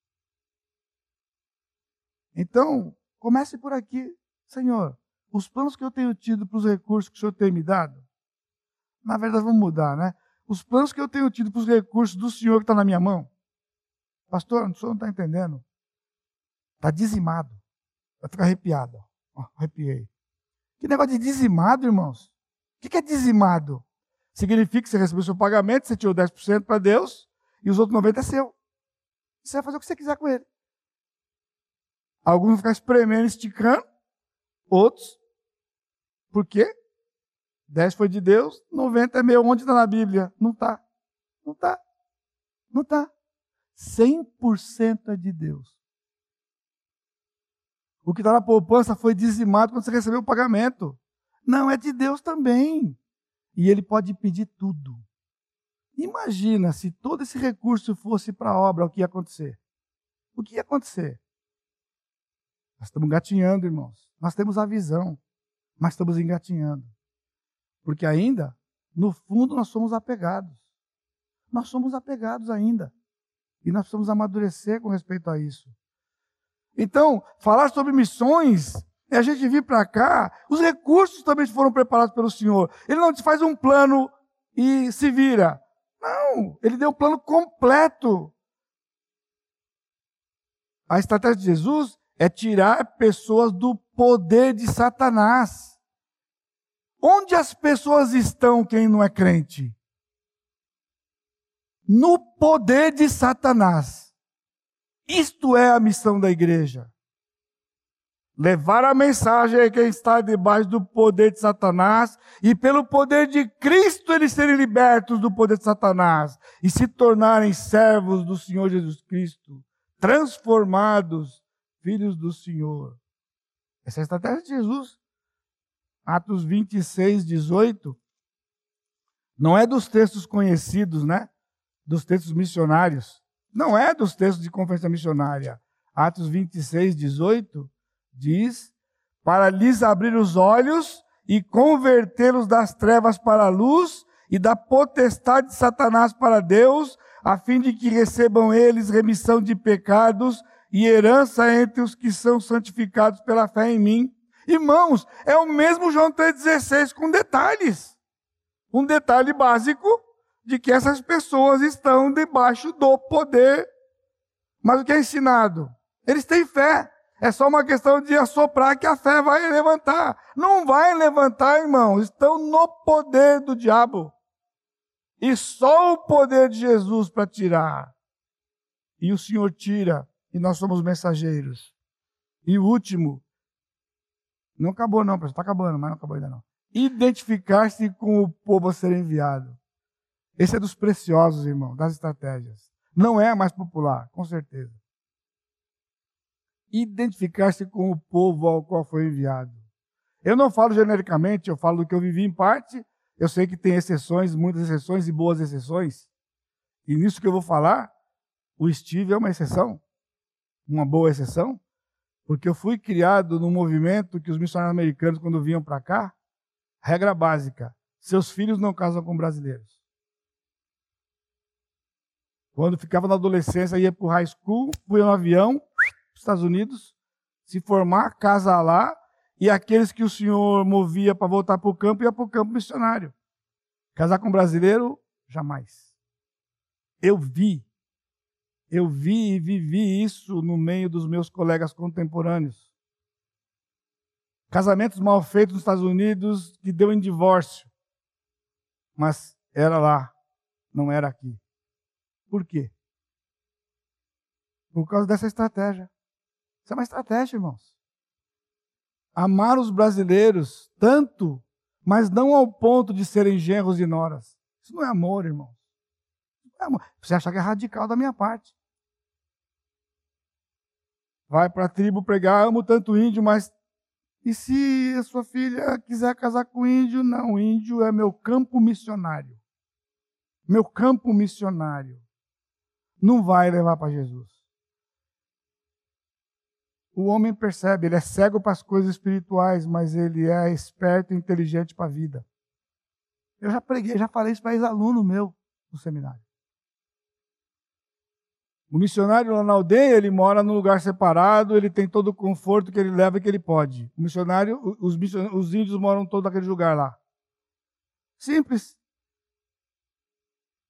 Então, comece por aqui, Senhor. Os planos que eu tenho tido para os recursos que o Senhor tem me dado, na verdade vamos mudar, né? Os planos que eu tenho tido para os recursos do Senhor que está na minha mão, pastor, o senhor não está entendendo. Está dizimado. Vai ficar arrepiado. arrepiei. Que negócio de dizimado, irmãos? O que é dizimado? Significa que você recebeu seu pagamento, você tirou 10% para Deus e os outros 90% é seu. Você vai fazer o que você quiser com ele. Alguns vão ficar espremendo, esticando. Outros, por quê? 10 foi de Deus, 90 é meu. Onde está na Bíblia? Não está. Não está. Não está. 100% é de Deus. O que está na poupança foi dizimado quando você recebeu o pagamento. Não, é de Deus também. E ele pode pedir tudo. Imagina se todo esse recurso fosse para a obra, o que ia acontecer? O que ia acontecer? Nós estamos engatinhando, irmãos. Nós temos a visão, mas estamos engatinhando. Porque ainda, no fundo, nós somos apegados. Nós somos apegados ainda. E nós precisamos amadurecer com respeito a isso. Então, falar sobre missões é a gente vir para cá, os recursos também foram preparados pelo Senhor. Ele não te faz um plano e se vira. Não, ele deu um plano completo. A estratégia de Jesus é tirar pessoas do poder de Satanás. Onde as pessoas estão, quem não é crente? No poder de Satanás. Isto é a missão da igreja. Levar a mensagem a quem está debaixo do poder de Satanás e pelo poder de Cristo eles serem libertos do poder de Satanás e se tornarem servos do Senhor Jesus Cristo, transformados filhos do Senhor. Essa é a estratégia de Jesus. Atos 26, 18. Não é dos textos conhecidos, né? Dos textos missionários. Não é dos textos de conferência missionária. Atos 26, 18 diz: para lhes abrir os olhos e convertê-los das trevas para a luz e da potestade de Satanás para Deus, a fim de que recebam eles remissão de pecados e herança entre os que são santificados pela fé em mim. Irmãos, é o mesmo João 3,16 com detalhes. Um detalhe básico de que essas pessoas estão debaixo do poder. Mas o que é ensinado? Eles têm fé. É só uma questão de assoprar que a fé vai levantar. Não vai levantar, irmão. Estão no poder do diabo. E só o poder de Jesus para tirar. E o Senhor tira. E nós somos mensageiros. E o último. Não acabou, não, pessoal. Está acabando, mas não acabou ainda não. Identificar-se com o povo a ser enviado. Esse é dos preciosos, irmão, das estratégias. Não é a mais popular, com certeza. Identificar-se com o povo ao qual foi enviado. Eu não falo genericamente, eu falo do que eu vivi em parte. Eu sei que tem exceções, muitas exceções e boas exceções. E nisso que eu vou falar, o Steve é uma exceção, uma boa exceção, porque eu fui criado num movimento que os missionários americanos, quando vinham para cá, regra básica: seus filhos não casam com brasileiros. Quando ficava na adolescência, ia para o high school, fui no avião, Estados Unidos, se formar, casar lá, e aqueles que o senhor movia para voltar para o campo, ia para o campo missionário. Casar com brasileiro, jamais. Eu vi, eu vi e vivi isso no meio dos meus colegas contemporâneos. Casamentos mal feitos nos Estados Unidos que deu em divórcio. Mas era lá, não era aqui. Por quê? Por causa dessa estratégia. Isso é uma estratégia, irmãos. Amar os brasileiros tanto, mas não ao ponto de serem genros e noras. Isso não é amor, irmão. É. Você acha que é radical da minha parte. Vai para a tribo pregar, amo tanto índio, mas e se a sua filha quiser casar com índio? Não, índio é meu campo missionário. Meu campo missionário. Não vai levar para Jesus o homem percebe, ele é cego para as coisas espirituais, mas ele é esperto e inteligente para a vida. Eu já preguei, já falei isso para ex-aluno meu no seminário. O missionário lá na aldeia, ele mora num lugar separado, ele tem todo o conforto que ele leva e que ele pode. O missionário, os, os índios moram todo naquele lugar lá. Simples.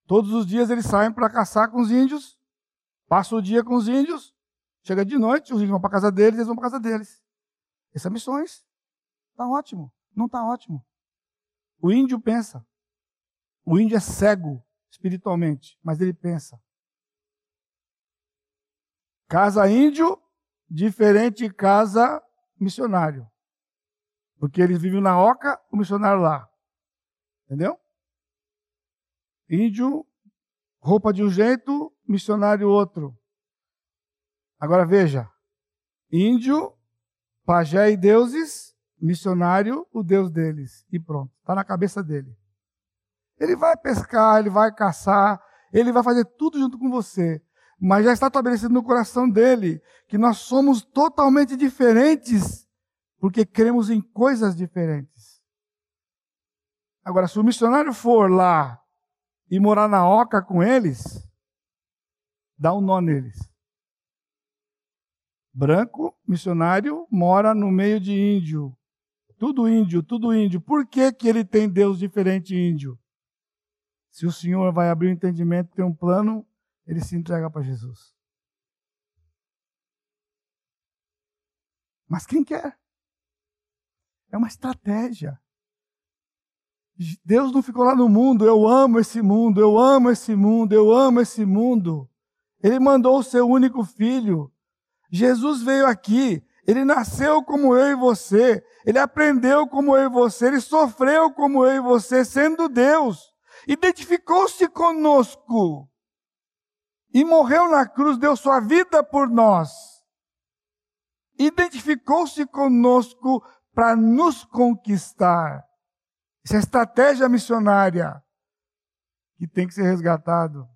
Todos os dias eles saem para caçar com os índios, passam o dia com os índios, Chega de noite, os índios vão para casa deles, eles vão para casa deles. Essas é missões. Está ótimo. Não está ótimo. O índio pensa. O índio é cego espiritualmente, mas ele pensa. Casa índio, diferente de casa missionário. Porque eles vivem na oca, o missionário lá. Entendeu? Índio, roupa de um jeito, missionário outro. Agora veja: índio, pajé e deuses, missionário, o Deus deles. E pronto, está na cabeça dele. Ele vai pescar, ele vai caçar, ele vai fazer tudo junto com você. Mas já está estabelecido no coração dele que nós somos totalmente diferentes, porque cremos em coisas diferentes. Agora, se o missionário for lá e morar na oca com eles, dá um nó neles branco, missionário, mora no meio de índio. Tudo índio, tudo índio. Por que, que ele tem Deus diferente índio? Se o Senhor vai abrir o entendimento, tem um plano, ele se entrega para Jesus. Mas quem quer? É uma estratégia. Deus não ficou lá no mundo, eu amo esse mundo, eu amo esse mundo, eu amo esse mundo. Ele mandou o seu único filho Jesus veio aqui, ele nasceu como eu e você, ele aprendeu como eu e você, ele sofreu como eu e você, sendo Deus, identificou-se conosco e morreu na cruz, deu sua vida por nós. Identificou-se conosco para nos conquistar. Essa é estratégia missionária que tem que ser resgatado.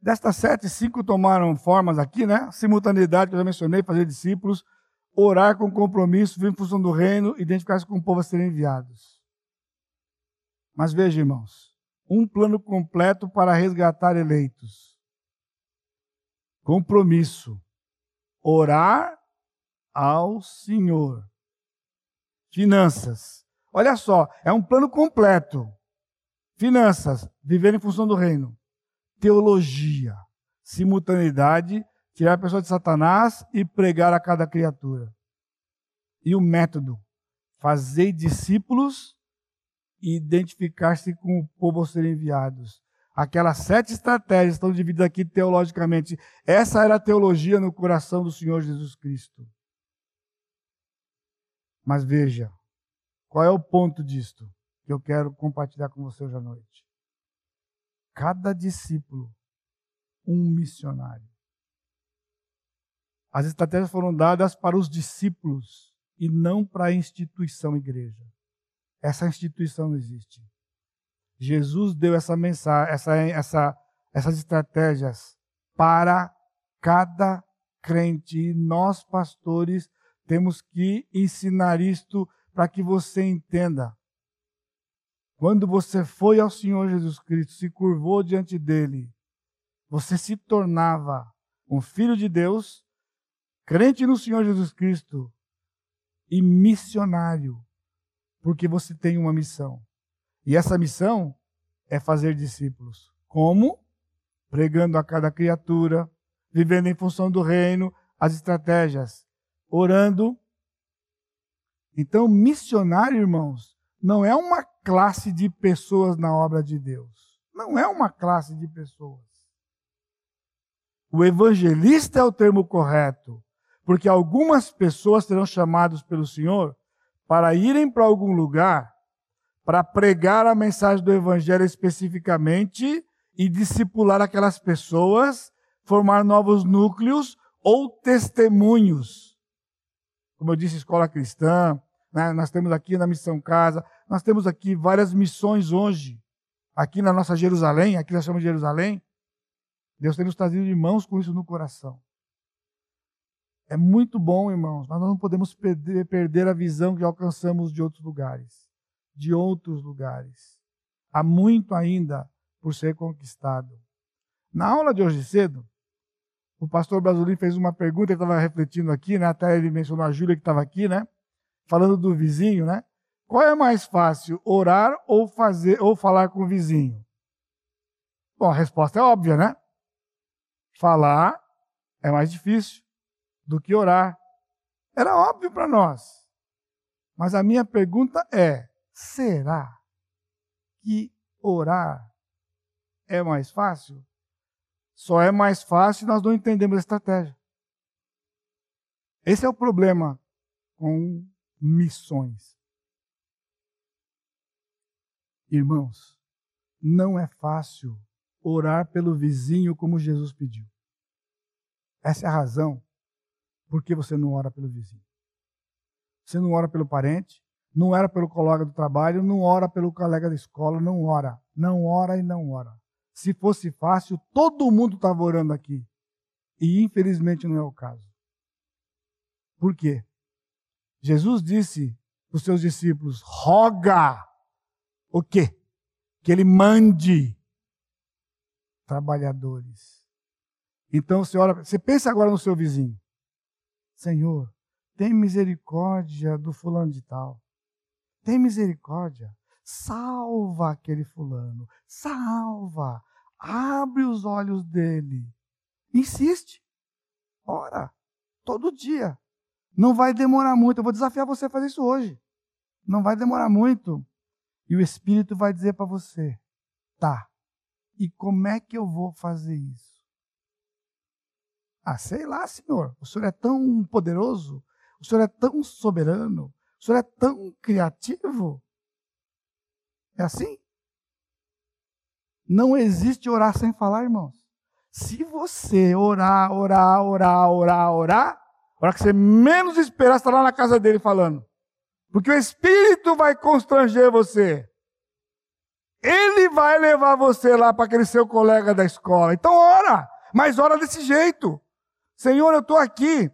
Destas sete, cinco tomaram formas aqui, né? Simultaneidade, que eu já mencionei, fazer discípulos, orar com compromisso, vir em função do reino, identificar-se com o povo a serem enviados. Mas veja, irmãos, um plano completo para resgatar eleitos. Compromisso. Orar ao Senhor. Finanças. Olha só, é um plano completo. Finanças, viver em função do reino teologia, simultaneidade, tirar a pessoa de Satanás e pregar a cada criatura. E o método, fazer discípulos e identificar-se com o povo a serem enviados. Aquelas sete estratégias estão divididas aqui teologicamente. Essa era a teologia no coração do Senhor Jesus Cristo. Mas veja, qual é o ponto disto que eu quero compartilhar com você hoje à noite? cada discípulo um missionário. As estratégias foram dadas para os discípulos e não para a instituição igreja. Essa instituição não existe. Jesus deu essa mensagem, essa, essa, essas estratégias para cada crente. E nós, pastores, temos que ensinar isto para que você entenda. Quando você foi ao Senhor Jesus Cristo, se curvou diante dele, você se tornava um filho de Deus, crente no Senhor Jesus Cristo e missionário, porque você tem uma missão. E essa missão é fazer discípulos. Como? Pregando a cada criatura, vivendo em função do reino, as estratégias, orando. Então, missionário, irmãos, não é uma classe de pessoas na obra de Deus. Não é uma classe de pessoas. O evangelista é o termo correto, porque algumas pessoas serão chamadas pelo Senhor para irem para algum lugar para pregar a mensagem do evangelho especificamente e discipular aquelas pessoas, formar novos núcleos ou testemunhos. Como eu disse, escola cristã, né? nós temos aqui na Missão Casa, nós temos aqui várias missões hoje, aqui na nossa Jerusalém, aqui nós chamamos de Jerusalém. Deus tem nos trazido irmãos com isso no coração. É muito bom, irmãos, mas nós não podemos perder, perder a visão que alcançamos de outros lugares de outros lugares. Há muito ainda por ser conquistado. Na aula de hoje cedo, o pastor Brasolim fez uma pergunta, ele estava refletindo aqui, né? até ele mencionou a Júlia que estava aqui, né? Falando do vizinho, né? Qual é mais fácil, orar ou fazer ou falar com o vizinho? Bom, a resposta é óbvia, né? Falar é mais difícil do que orar. Era óbvio para nós. Mas a minha pergunta é: Será que orar é mais fácil? Só é mais fácil se nós não entendemos a estratégia. Esse é o problema com missões. Irmãos, não é fácil orar pelo vizinho como Jesus pediu. Essa é a razão por que você não ora pelo vizinho. Você não ora pelo parente, não era pelo colega do trabalho, não ora pelo colega da escola, não ora. Não ora e não ora. Se fosse fácil, todo mundo estava orando aqui. E infelizmente não é o caso. Por quê? Jesus disse para os seus discípulos: roga o quê? Que ele mande trabalhadores. Então você ora, você pensa agora no seu vizinho. Senhor, tem misericórdia do fulano de tal. Tem misericórdia. Salva aquele fulano. Salva. Abre os olhos dele. Insiste. Ora. Todo dia. Não vai demorar muito. Eu vou desafiar você a fazer isso hoje. Não vai demorar muito. E o Espírito vai dizer para você: tá. E como é que eu vou fazer isso? Ah, sei lá, Senhor. O Senhor é tão poderoso. O Senhor é tão soberano. O senhor é tão criativo. É assim? Não existe orar sem falar, irmãos. Se você orar, orar, orar, orar, orar, a hora que você menos esperar, está lá na casa dele falando. Porque o Espírito vai constranger você. Ele vai levar você lá para aquele seu colega da escola. Então ora, mas ora desse jeito. Senhor, eu estou aqui.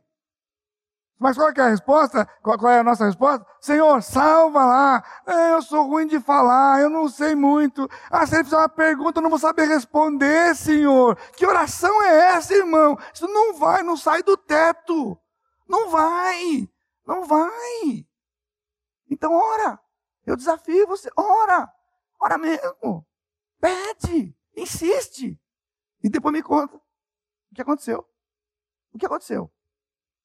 Mas qual é a resposta? Qual, é a nossa resposta? Senhor, salva lá. É, eu sou ruim de falar, eu não sei muito. Ah, se ele fizer uma pergunta, eu não vou saber responder, Senhor. Que oração é essa, irmão? Isso não vai, não sai do teto. Não vai, não vai. Então ora. Eu desafio você, ora. Ora mesmo. Pede, insiste. E depois me conta o que aconteceu. O que aconteceu?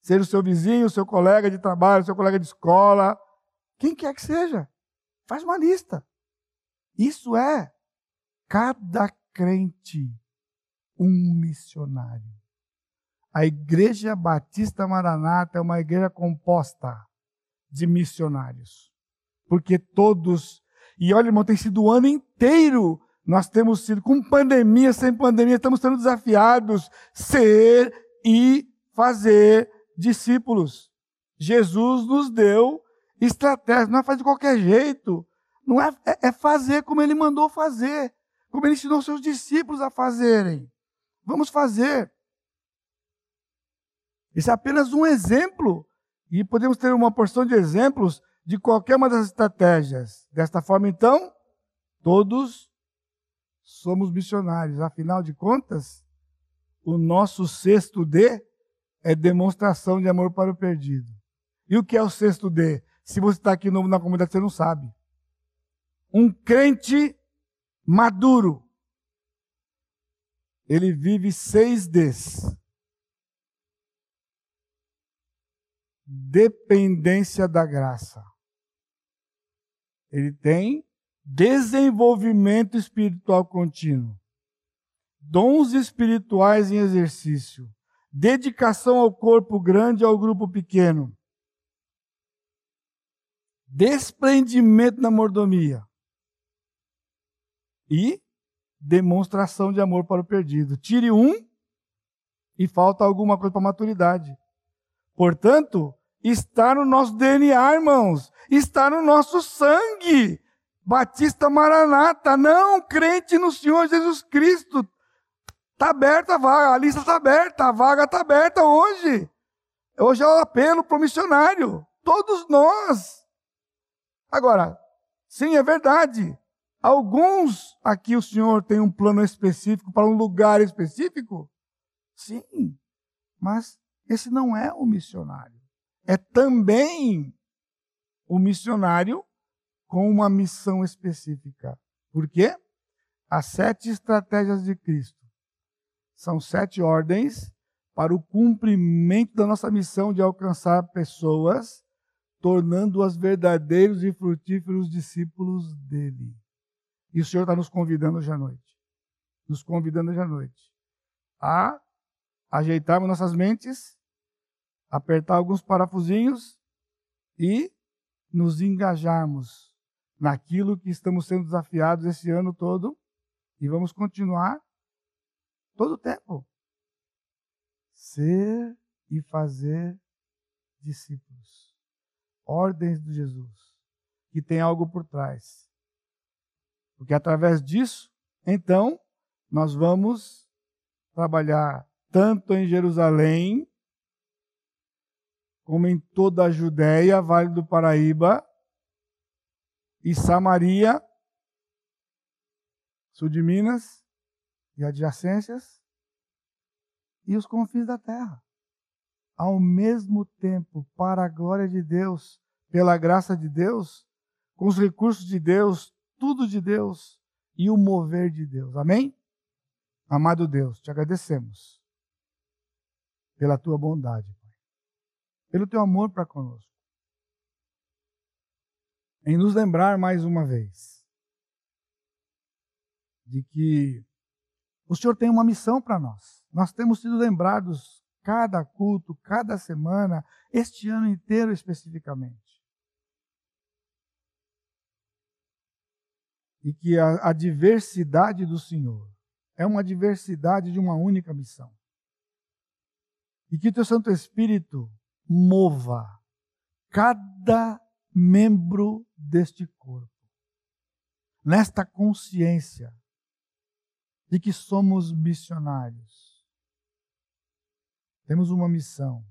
Seja o seu vizinho, o seu colega de trabalho, o seu colega de escola, quem quer que seja. Faz uma lista. Isso é cada crente um missionário. A Igreja Batista Maranata é uma igreja composta de missionários. Porque todos, e olha, irmão, tem sido o ano inteiro, nós temos sido, com pandemia, sem pandemia, estamos sendo desafiados ser e fazer discípulos. Jesus nos deu estratégia, não é fazer de qualquer jeito, não é, é, é fazer como ele mandou fazer, como ele ensinou seus discípulos a fazerem. Vamos fazer. Isso é apenas um exemplo, e podemos ter uma porção de exemplos de qualquer uma das estratégias. Desta forma, então, todos somos missionários. Afinal de contas, o nosso sexto D é demonstração de amor para o perdido. E o que é o sexto D? Se você está aqui novo na comunidade, você não sabe. Um crente maduro, ele vive seis Ds. Dependência da graça. Ele tem desenvolvimento espiritual contínuo, dons espirituais em exercício, dedicação ao corpo grande e ao grupo pequeno, desprendimento na mordomia e demonstração de amor para o perdido. Tire um e falta alguma coisa para maturidade. Portanto, está no nosso DNA, irmãos, está no nosso sangue. Batista Maranata, não, crente no Senhor Jesus Cristo. Está aberta a vaga, a lista está aberta, a vaga está aberta hoje. Hoje é o apelo para o missionário. Todos nós. Agora, sim, é verdade. Alguns aqui o Senhor tem um plano específico para um lugar específico? Sim, mas esse não é o missionário. É também o missionário com uma missão específica. Por quê? As sete estratégias de Cristo são sete ordens para o cumprimento da nossa missão de alcançar pessoas, tornando-as verdadeiros e frutíferos discípulos dele. E o Senhor está nos convidando hoje à noite. Nos convidando hoje à noite a ajeitarmos nossas mentes, apertar alguns parafusinhos e nos engajarmos naquilo que estamos sendo desafiados esse ano todo e vamos continuar todo o tempo. Ser e fazer discípulos. Ordens de Jesus, que tem algo por trás. Porque através disso, então, nós vamos trabalhar tanto em Jerusalém, como em toda a Judéia, Vale do Paraíba, e Samaria, sul de Minas e adjacências, e os confins da terra. Ao mesmo tempo, para a glória de Deus, pela graça de Deus, com os recursos de Deus, tudo de Deus e o mover de Deus. Amém? Amado Deus, te agradecemos pela tua bondade, Pai, pelo teu amor para conosco em nos lembrar mais uma vez de que o Senhor tem uma missão para nós. Nós temos sido lembrados cada culto, cada semana, este ano inteiro especificamente. E que a, a diversidade do Senhor é uma diversidade de uma única missão. E que o teu Santo Espírito mova cada membro deste corpo. Nesta consciência de que somos missionários. Temos uma missão: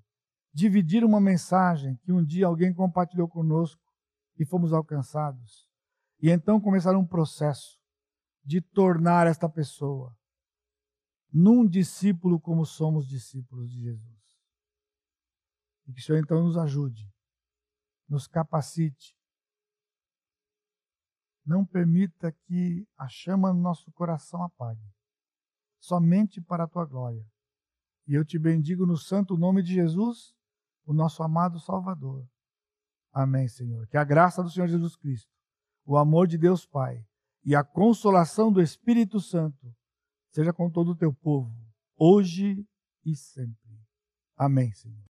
dividir uma mensagem que um dia alguém compartilhou conosco e fomos alcançados. E então começar um processo de tornar esta pessoa num discípulo como somos discípulos de Jesus. E que o Senhor então nos ajude nos capacite. Não permita que a chama no nosso coração apague. Somente para a tua glória. E eu te bendigo no santo nome de Jesus, o nosso amado Salvador. Amém, Senhor. Que a graça do Senhor Jesus Cristo, o amor de Deus Pai e a consolação do Espírito Santo seja com todo o teu povo, hoje e sempre. Amém, Senhor.